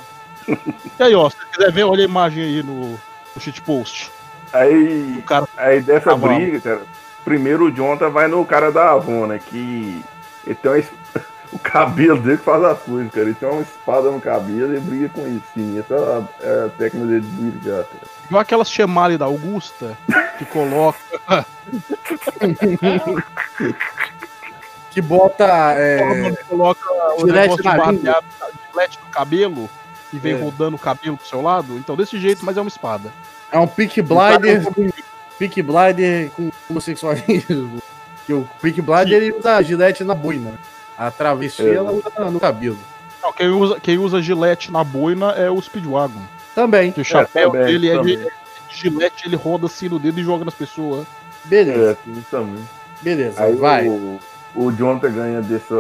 E aí, ó, se você quiser ver, olha a imagem aí no, no shitpost.
Aí,
O cara
aí dessa
Cavalo.
briga, cara, primeiro o Jonathan vai no cara da Avon, né? Que ele tem uma, es- o cabelo dele que faz as coisas, cara. Ele tem uma espada no cabelo e briga com isso, sim. Essa é a, técnica dele de brigar, cara.
Igual aquelas chemale da Augusta, que coloca.
Que bota. é,
coloca o
Gilete
negócio de no cabelo e vem
É.
rodando o cabelo pro seu lado. Então, desse jeito, mas é uma espada.
É um Peak Blinder com Peak Blinder com homossexualismo. Que o Quick Blood ele usa a gilete na boina. A travesti
É.
ela usa no cabelo.
Não, quem usa, quem usa gilete na boina é o Speedwagon.
Também.
Que o chapéu
também,
dele é de,
também.
gilete, ele roda assim no dedo e joga nas pessoas.
Beleza,
É, também.
beleza.
Aí
vai.
o, o Jonathan ganha dessa,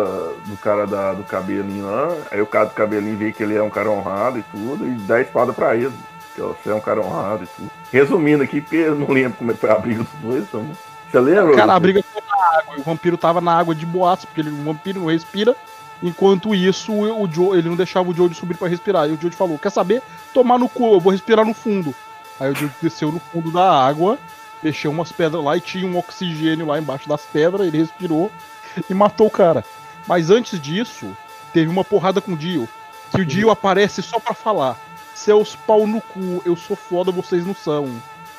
do cara da, do cabelinho lá. Aí o cara do cabelinho vê que ele é um cara honrado e tudo, e dá a espada pra ele. Que você é um cara honrado e tudo. Resumindo aqui, porque eu não lembro como é que foi a briga dos dois, então. Você lembra?
Cara, a briga foi na água. E o vampiro tava na água de boaço, porque ele, o vampiro não respira. Enquanto isso, o Joe, ele não deixava o Joe subir pra respirar. E o Joe falou: Quer saber? Tomar no cu, eu vou respirar no fundo. Aí o Joe desceu no fundo da água, mexeu umas pedras lá e tinha um oxigênio lá embaixo das pedras. Ele respirou e matou o cara. Mas antes disso, teve uma porrada com o Dio. Que o Dio aparece só pra falar: Seus pau no cu, eu sou foda, vocês não são.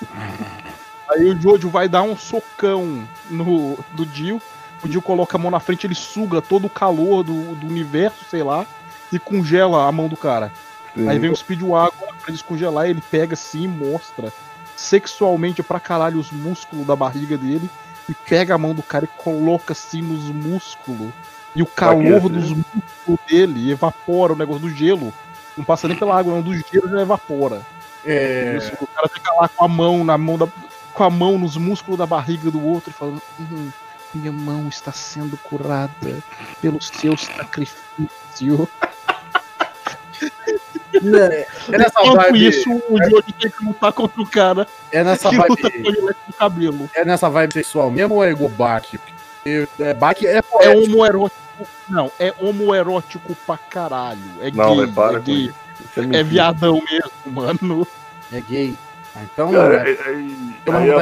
Aí o Jojo vai dar um socão no do Dio. O Dio coloca a mão na frente, ele suga todo o calor do, do universo, sei lá, e congela a mão do cara.
Sim.
Aí vem o Speedwagon pra descongelar, ele pega assim e mostra sexualmente pra caralho os músculos da barriga dele e pega a mão do cara e coloca assim nos músculos. E o calor dos músculos dele evapora o negócio do gelo. Não passa nem pela água, não, do gelo já evapora.
É,
Isso, o cara fica lá com a mão na mão da, com a mão nos músculos da barriga do outro, falando: "Hum, minha mão está sendo curada pelo seu sacrifício.
É nessa
Enquanto
vibe.
isso, o Jojo tem que lutar contra o cara
É nessa
que luta com
vibe.
o gilete no cabelo.
É nessa vibe sexual mesmo ou é igual Baki? É, Baki é
É
poético.
homoerótico. Não, é homoerótico pra caralho. É
Não,
gay,
mas para
é
com
gay.
isso. Isso é
É viadão mesmo, mano.
É gay. Ah, Então,
Cara,
é,
aí,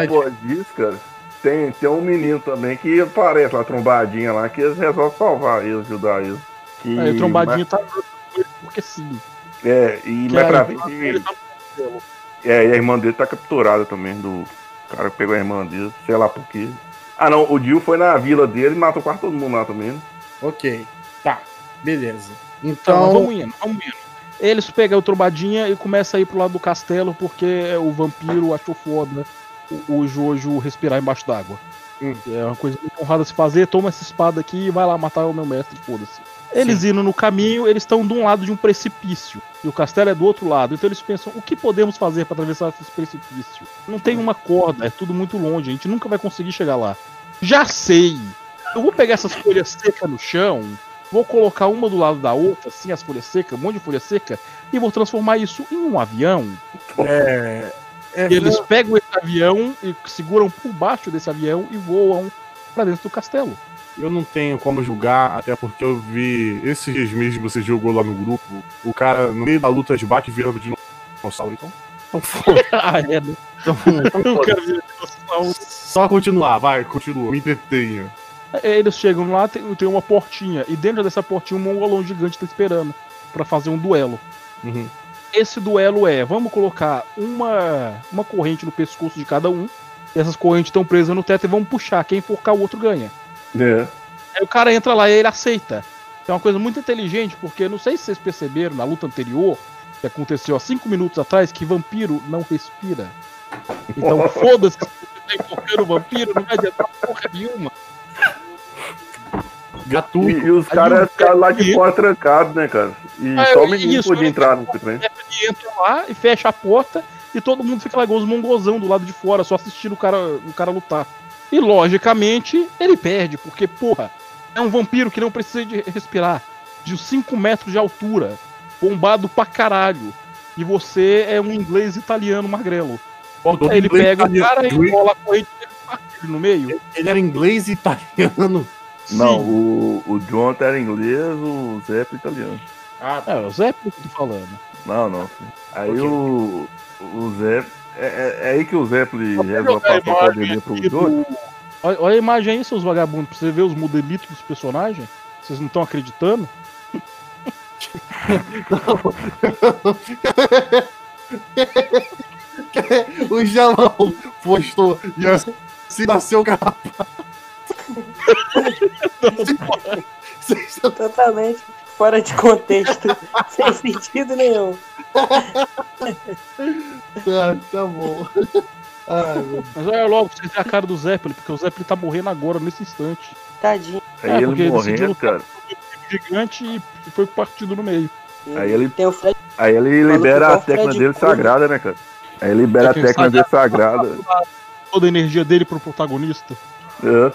após disso, cara, tem, tem um menino também que aparece lá, trombadinha lá, que eles resolvem salvar ele, ajudar ele. Que,
Aí o trombadinho tá ele porque sim.
É, e
Que
pra
tá
é, e a irmã dele tá capturada também, do cara que pegou a irmã dele, sei lá por quê. Ah não, o Dio foi na vila dele e matou quase todo mundo lá também, né?
ok. Tá, beleza.
Mas
Então,
vamos indo, vamos indo. Eles pegam o trombadinha e começam a ir pro lado do castelo porque o vampiro achou foda o, o Jojo respirar embaixo d'água.
Hum.
É uma coisa muito honrada a se fazer. Toma essa espada aqui e vai lá matar o meu mestre, foda-se. Eles indo no caminho, eles estão de um lado de um precipício. E o castelo é do outro lado. Então eles pensam, o que podemos fazer para atravessar esse precipício? Não tem uma corda, é tudo muito longe. A gente nunca vai conseguir chegar lá. Já sei! Eu vou pegar essas folhas secas no chão, vou colocar uma do lado da outra, assim, as folhas secas, um monte de folha seca, e vou transformar isso em um avião.
é, é,
E eles pegam esse avião e seguram por baixo desse avião e voam pra dentro do castelo.
Eu não tenho como julgar, até porque eu vi esses dias mesmo que você jogou lá no grupo, o cara no meio da luta de bate virando de dinossauro. Então, então, foda-
ah, é, né?
então, então
Eu quero ver.
Só continuar, vai, continua, me entretenha.
É, Eles chegam lá, tem, tem uma portinha, e dentro dessa portinha um mongolão gigante tá esperando pra fazer um duelo.
Uhum.
Esse duelo é, vamos colocar uma, uma corrente no pescoço de cada um, e essas correntes estão presas no teto e vamos puxar, quem enforcar o outro ganha.
É.
Aí o cara entra lá e ele aceita. É uma coisa muito inteligente, porque não sei se vocês perceberam na luta anterior, que aconteceu há cinco minutos atrás, que vampiro não respira. Então foda-se se você tá enforcando o vampiro, não vai adiantar porra nenhuma.
E,
Gratuito.
e os caras
o-
ficaram lá de
e-
fora trancados, né, cara? E
Ah,
só o menino
isso,
podia
né?
entrar no trem.
Ele entra lá e fecha a porta e todo mundo fica lá igual os mongozão do lado de fora, só assistindo o cara, o cara lutar. E logicamente ele perde, porque, porra, é um vampiro que não precisa de respirar, de 5 metros de altura, bombado pra caralho. E você é um inglês italiano magrelo. Aí ele pega o cara e enrola a corrente e no meio.
Ele era inglês e italiano.
Não,
Sim.
o, o Jonathan era inglês, o Zé era italiano.
Ah,
É, o Zé que eu tô falando.
Não, não. Aí
Ok.
o, o Zé. É, é- é aí que o Zeppelin resolve passar o poder pro
do- Olha, olha a imagem aí, seus vagabundos, pra você ver os modelitos dos personagens. Vocês não estão acreditando?
o Jamal postou e assim nasceu o cara. Vocês estão-
Totalmente fora de contexto, sem sentido nenhum.
Tá, tá bom.
Mas olha logo, vocês a cara do Zeppelin, porque o Zeppelin tá morrendo agora, nesse instante.
Tadinho.
Aí
É,
ele
porque ele
morrendo,
decidiu
cara.
Gigante e foi partido no meio.
Aí ele-
Tem o Fred.
Aí ele libera a
Fred
dele
Krueger.
sagrada, né, cara? Aí ele libera a
sabe-
dele sagrada.
Toda a energia dele pro protagonista.
É.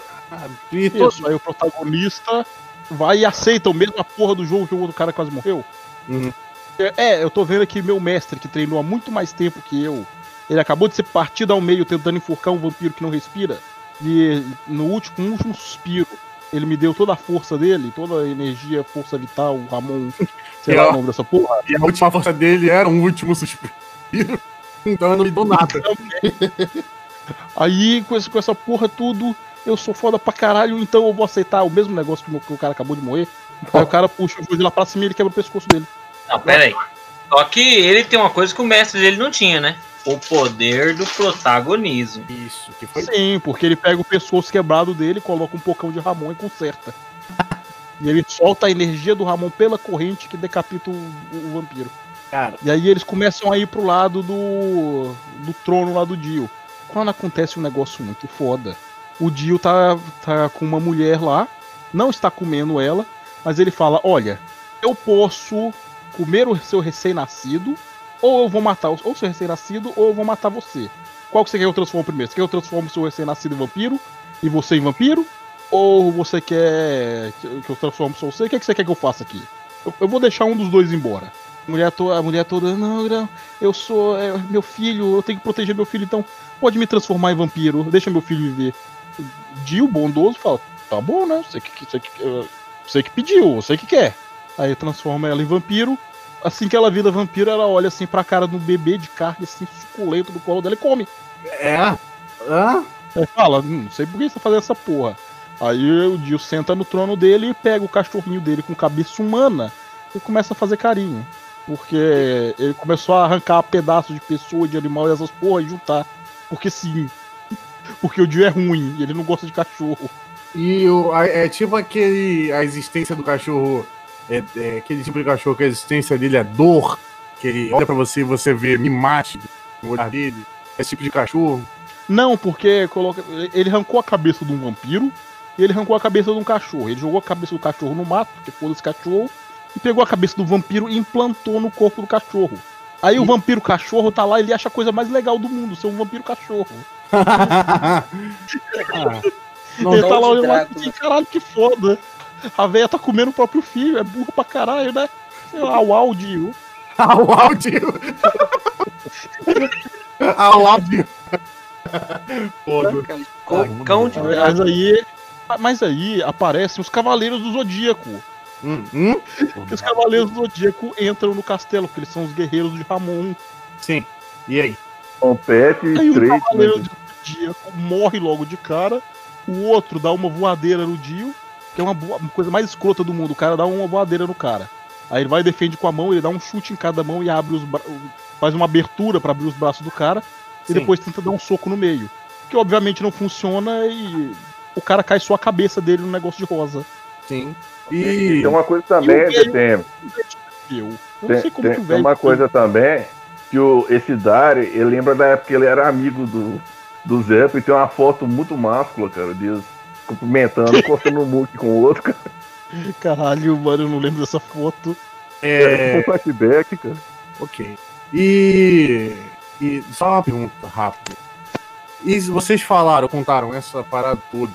E to-
Isso, aí o protagonista vai e aceita o mesmo a porra do jogo que o outro cara quase morreu.
Uhum.
É, é, eu tô vendo aqui meu mestre, que treinou há muito mais tempo que eu. Ele acabou de ser partido ao meio tentando enforcar um vampiro que não respira. E no último, no último suspiro, ele me deu toda a força dele, toda a energia, força vital, Ramon, sei lá o nome dessa porra.
E a última força dele era um último suspiro. Então eu não me dou nada.
Aí, com essa, com essa porra tudo, eu sou foda pra caralho, então eu vou aceitar o mesmo negócio que o, o cara acabou de morrer. Aí o cara puxa o joelho lá pra cima e ele quebra o pescoço dele.
Não, pera aí. Só que ele tem uma coisa que o mestre dele não tinha, né? O poder do protagonismo.
Isso, que foi.
Sim, porque ele pega o pescoço quebrado dele, coloca um pocão de Ramon e conserta. e ele solta a energia do Ramon pela corrente que decapita o, o vampiro.
Cara,
E aí eles começam a ir pro lado do, do trono lá do Dio. Quando acontece um negócio muito foda, o Dio tá, tá com uma mulher lá, não está comendo ela, mas ele fala: Olha, eu posso comer o seu recém-nascido, ou eu vou matar o ou o seu recém-nascido, ou eu vou matar você. Qual que você quer que eu transforme primeiro? Você quer que eu transforme o seu recém-nascido em vampiro e você em vampiro? Ou você quer que que eu transforme só você? O que, é que você quer que eu faça aqui? Eu, eu vou deixar um dos dois embora. A mulher, to- a mulher toda, não, não, eu sou é, meu filho, eu tenho que proteger meu filho, então pode me transformar em vampiro, deixa meu filho viver. Dio, bondoso, fala, tá bom, né? Você que, você que, eh, você que pediu, você que quer. Aí transforma ela em vampiro. Assim que ela vira vampiro, ela olha assim pra cara do bebê de carne, assim, suculento do colo dela e come.
é. Hã?
Aí fala, "Hum, não sei por que você tá fazendo essa porra. Aí o Dio senta no trono dele e pega o cachorrinho dele com cabeça humana e começa a fazer carinho. Porque ele começou a arrancar pedaços de pessoa, de animal e essas porra e juntar. Porque sim. Porque o Dio é ruim, e ele não gosta de cachorro.
E o, é tipo aquele. A existência do cachorro. É, é aquele tipo de cachorro que a existência dele é dor. Que ele olha pra você e você vê me mate no olhar dele. Esse tipo de cachorro.
Não, porque coloca, ele arrancou a cabeça de um vampiro e ele arrancou a cabeça de um cachorro. Ele jogou a cabeça do cachorro no mato, porque foda esse cachorro, e pegou a cabeça do vampiro e implantou no corpo do cachorro. Aí o vampiro cachorro tá lá e ele acha a coisa mais legal do mundo, ser um vampiro cachorro.
Ah,
Não
ele tá lá olhando lá
Drácula.
assim, caralho, que foda. A véia tá comendo o próprio filho, é burra pra caralho, né? Sei lá, o áudio.
Ao áudio. Ao áudio.
Cão de
Mas aí, mas aí aparecem os Cavaleiros do Zodíaco.
Hum, hum?
Que os Cavaleiros do Zodíaco entram no castelo, porque eles são os guerreiros de Ramon.
Sim. E aí?
Compete
Aí Cavaleiro
né?
do Zodíaco morre logo de cara. O outro dá uma voadeira no Dio, que é uma, boa- uma coisa mais escrota do mundo. O cara dá uma voadeira no cara. Aí ele vai e defende com a mão, ele dá um chute em cada mão e abre os bra- faz uma abertura pra abrir os braços do cara.
Sim.
E depois tenta dar um soco no meio. Que obviamente não funciona e o cara cai só a cabeça dele no negócio de rosa.
Sim.
E tem uma coisa também,
E o velho-
DTM.
Eu, não
Tem,
sei como
tem-
que o
tem
velho.
uma coisa também, que o, esse Dari, ele lembra da época que ele era amigo do, do Zé, e tem uma foto muito máscula, cara, deles cumprimentando, cortando um muque com o outro, cara.
Caralho, mano, eu não lembro dessa foto.
É.
Um flashback, cara.
Ok. E. E só uma pergunta rápida. E vocês falaram, contaram essa parada toda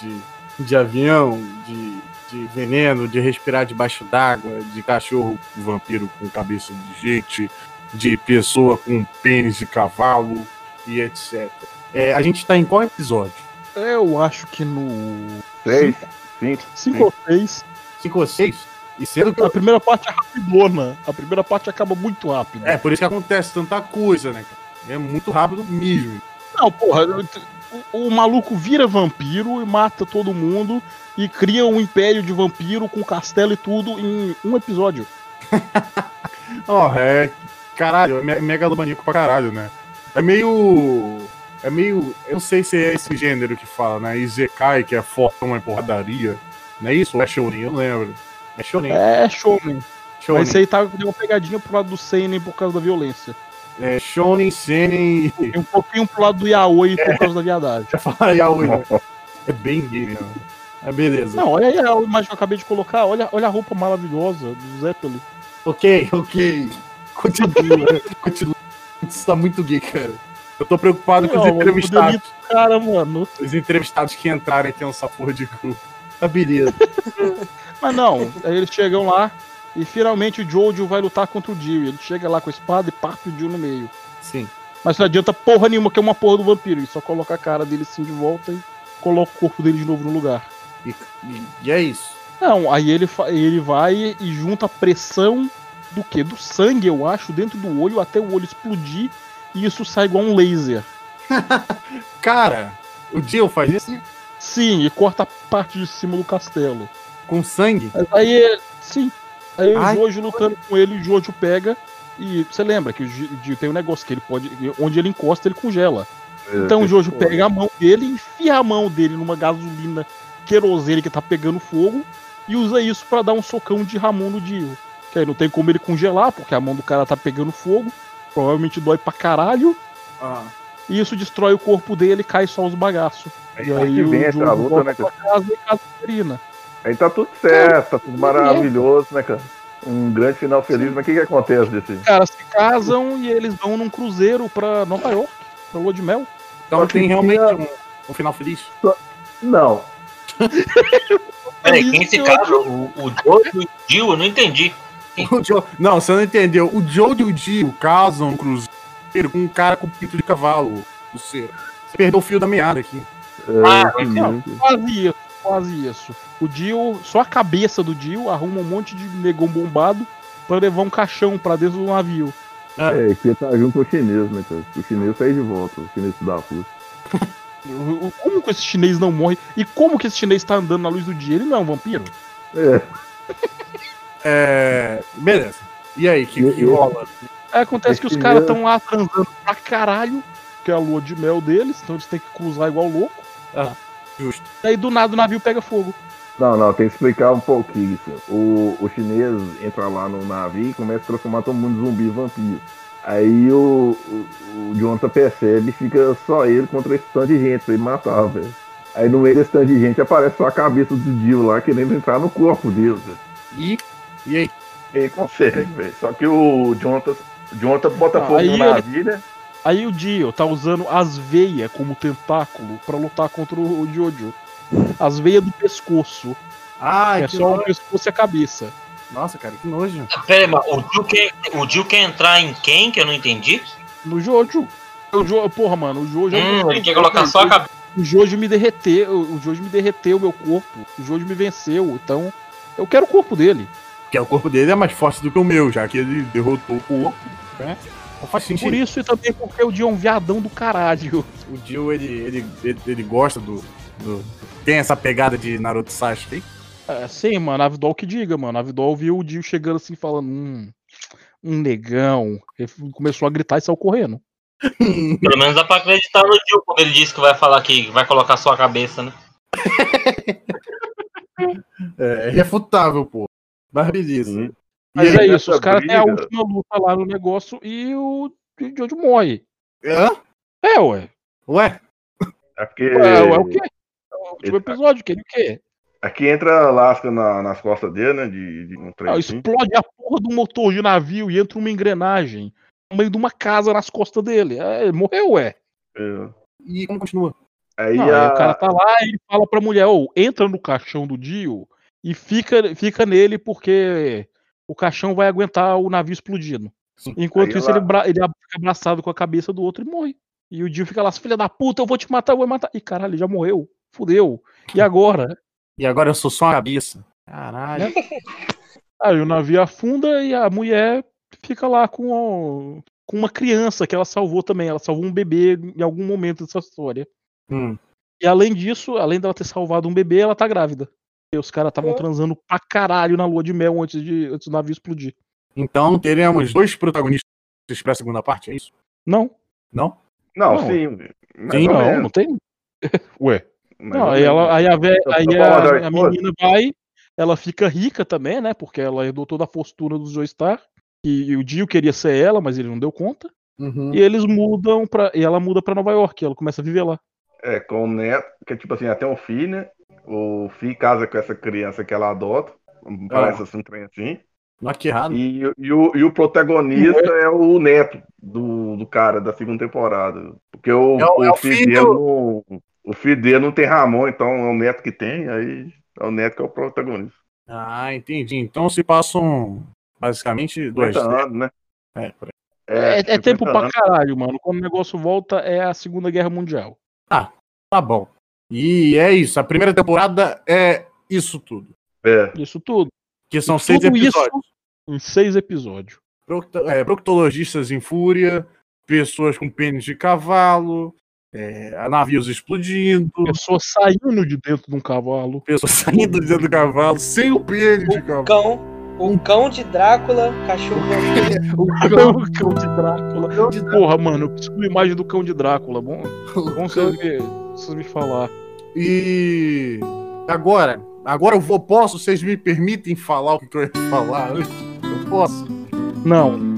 de, de avião, de, de veneno, de respirar debaixo d'água, de cachorro vampiro com cabeça de gente, de pessoa com pênis de cavalo e etc. É, a gente tá em qual episódio?
Eu acho que no.
Três, cinco.
5 ou 6.
5 ou 6? E sendo que.
A primeira parte é rapidona. A primeira parte acaba muito rápido.
É, por isso que acontece tanta coisa, né, cara? É muito rápido mesmo.
Não, porra, o, o maluco vira vampiro e mata todo mundo e cria um império de vampiro com castelo e tudo em um episódio.
Ó, é. Caralho, é me- megalomaníaco pra caralho, né? É meio. É meio. Eu não sei se é esse gênero que fala, né? Izekai, que é fortão é porradaria. Não é isso? Ou é Shonen? Eu não lembro. É Shonen.
É shonen.
Shonen.
Mas aí tá deu uma pegadinha pro lado do Seinen por causa da violência.
É Shonen, Senen e.
Um pouquinho pro lado do Yaoi por causa da viadagem.
Já fala Yaoi. né? É bem gay? É beleza.
Não, olha aí a imagem que eu acabei de colocar. Olha, olha a roupa maravilhosa do Zeppelin.
Ok, ok. Continua. Continua. Isso tá muito gay, cara. Eu tô preocupado com os
Não, o
entrevistados.
modelito do Cara, mano.
Os entrevistados que entrarem aqui nessa porra de grupo. Tá beleza.
Mas não, aí eles chegam lá e finalmente o Jojo vai lutar contra o Dio. Ele chega lá com a espada e parte o Dio no meio.
Sim.
Mas não adianta porra nenhuma que é uma porra do vampiro. Ele só coloca a cara dele assim de volta e coloca o corpo dele de novo no lugar.
E, e- e é isso.
Não, aí ele, ele vai e junta a pressão do que? Do sangue, eu acho, dentro do olho até o olho explodir e isso sai igual um laser.
Cara, o Jill faz isso
Sim, e corta a parte de cima do castelo.
com sangue?
Mas aí, sim. Aí
Ai.
o Jojo lutando com ele, o Jojo pega. E você lembra que o Dio tem um negócio que ele pode. Onde ele encosta, ele congela. Então o Jojo pega a mão dele, enfia a mão dele numa gasolina querosene que tá pegando fogo e usa isso pra dar um socão de Ramon no Dio. Que aí não tem como ele congelar, porque a mão do cara tá pegando fogo. Provavelmente dói pra caralho.
Ah.
E isso destrói o corpo dele e cai só os bagaços.
Aí,
E
aí
aí o
vem essa luta, né, cara?
casa e.
Aí tá tudo certo, tá tudo
que
maravilhoso, né, cara? Um grande final feliz, mas o que que acontece desse?
Os caras se casam e eles vão num cruzeiro pra Nova York, pra Lua de Mel.
Então tem realmente um, um final feliz.
Não,
Peraí, quem se
eu
casa? O, o Jojo e o Dio, eu não entendi.
O Joe- Não, você não entendeu. O Joe e o Dio casam no cruzeiro com um cara com pinto de cavalo. Ser. Você perdeu o fio da meada aqui.
Ah,
é,
Não, quase isso, quase isso. O Dio, só a cabeça do Dio arruma um monte de negão bombado pra levar um caixão pra dentro do navio.
é, que tá junto com o chinês, né, cara? O chinês sai de volta, o chinês da puta.
Como que esse chinês não morre? E como que esse chinês tá andando na luz do dia? Ele não é um vampiro?
É,
É. Beleza. E aí, que, que rola?
Aí acontece que os caras estão lá transando pra caralho, que é a lua de mel deles, então eles têm que cruzar igual louco.
Justo.
Daí do nada o navio pega fogo.
Não, não, tem que explicar um pouquinho. O, o chinês entra lá no navio e começa a transformar todo mundo em zumbi e vampiro. Aí o, o, o Jonathan percebe e fica só ele contra esse tanto de gente pra ele matar, velho. Aí no meio desse tanto de gente aparece só a cabeça do Dio lá querendo entrar no corpo dele, velho.
E. E aí?
Ele consegue, velho. Só que o Jonathan, Jonathan bota
Ah,
fogo
aí
no
ele-
navio, né?
Aí o Dio tá usando as veias como tentáculo pra lutar contra o Jojo. As veias do pescoço.
Ah,
é
que
só o
nojo.
pescoço e a cabeça.
Nossa, cara, que nojo.
Pera aí, mas o Dio, quer, o Dio quer entrar em quem que eu não entendi?
No Jojo. O Jo- porra, mano, o Jojo.
Hum, ele quer colocar só a cabeça.
O Jojo me derreteu. O Jojo me derreteu meu corpo. O Jojo me venceu. Então, eu quero o corpo dele.
Porque o corpo dele é mais forte do que o meu, já que ele derrotou o corpo, né? Não faz
Por isso e também porque o Dio é um viadão do caralho.
O Dio, ele, ele, ele, ele gosta do, do- Tem essa pegada de Naruto Sasuke, hein?
É, sim, mano, a Vidol que diga, mano. A Vidol viu o Dio chegando assim, falando, hum, um negão. Ele começou a gritar e saiu correndo.
Pelo menos dá pra acreditar no Dio quando ele disse que vai falar que vai colocar só a cabeça, né?
É, é refutável, pô. Mas beleza. E
Mas
aí,
é isso, os caras têm a última luta lá no negócio e o Jojo morre.
Hã?
É, ué.
Ué?
É porque
Ué, ué, o quê? É o último episódio, que ele o quê?
aqui entra lasca na- nas costas dele, né? De, de um trem
Ah,
assim.
explode a porra do motor de navio e entra uma engrenagem no meio de uma casa nas costas dele. É, ele morreu, ué.
É.
E como continua?
Aí
Não, aí
a...
o cara tá lá e ele fala pra mulher, ô, entra no caixão do Dio e fica, fica nele porque o caixão vai aguentar o navio explodindo. Enquanto
Aí
isso,
ela-
ele, bra- ele fica abraçado com a cabeça do outro e morre. E o Dio fica lá, filha da puta, eu vou te matar, eu vou matar. E caralho, ele já morreu. Fudeu. E agora?
E agora eu sou só uma cabeça. Caralho.
Aí o navio afunda e a mulher fica lá com, o- com uma criança que ela salvou também. Ela salvou um bebê em algum momento dessa história.
Hum.
E além disso, além dela ter salvado um bebê, ela tá grávida. E os caras estavam transando pra caralho na lua de mel antes, de, antes do navio explodir.
Então teremos dois protagonistas pra segunda parte, é isso?
Não,
Não?
Não,
Não.
sim.
Sim,
não,
menos,
não tem. Ué. Não, aí, ela, aí, a, aí a- a, menina vai, ela fica rica também, né? Porque ela herdou toda a fortuna do Joestar. E o Dio queria ser ela, mas ele não deu conta.
Uhum.
E eles mudam pra. E ela muda pra Nova York, ela começa a viver lá.
É, com o neto, que tipo assim, até um filho, né? O filho casa com essa criança que ela adota. Parece assim, um trem assim.
Não que errado.
E, e o, e o protagonista é o neto do, do cara da segunda temporada. Porque o,
É o-
o
é o
filho,
filho-
dele não, o filho dele não tem Ramon, então é o neto que tem, aí é o neto que é o protagonista.
Ah, entendi. Então se passam basicamente dois.
50 anos, né?
É, por aí.
É, é
50
tempo pra caralho, mano. Quando o negócio volta, é a Segunda Guerra Mundial.
Tá bom. E é isso. A primeira temporada é isso tudo.
É.
Isso tudo.
Que são
E
seis
tudo
episódios.
isso em seis episódios.
Procto- é, proctologistas em fúria, pessoas com pênis de cavalo, é, navios explodindo,
Pessoa saindo de dentro de um cavalo.
pessoas saindo de dentro do cavalo sem o pênis de
O
cavalo.
cão, o cão de Drácula, cachorro vampiro.
O cão, de Drácula. Porra, mano, eu preciso de uma imagem do cão de Drácula. Bom, bom vocês me, vocês me falar.
E agora, agora eu vou, posso? Vocês me permitem falar o que eu ia falar? Eu posso?
Não.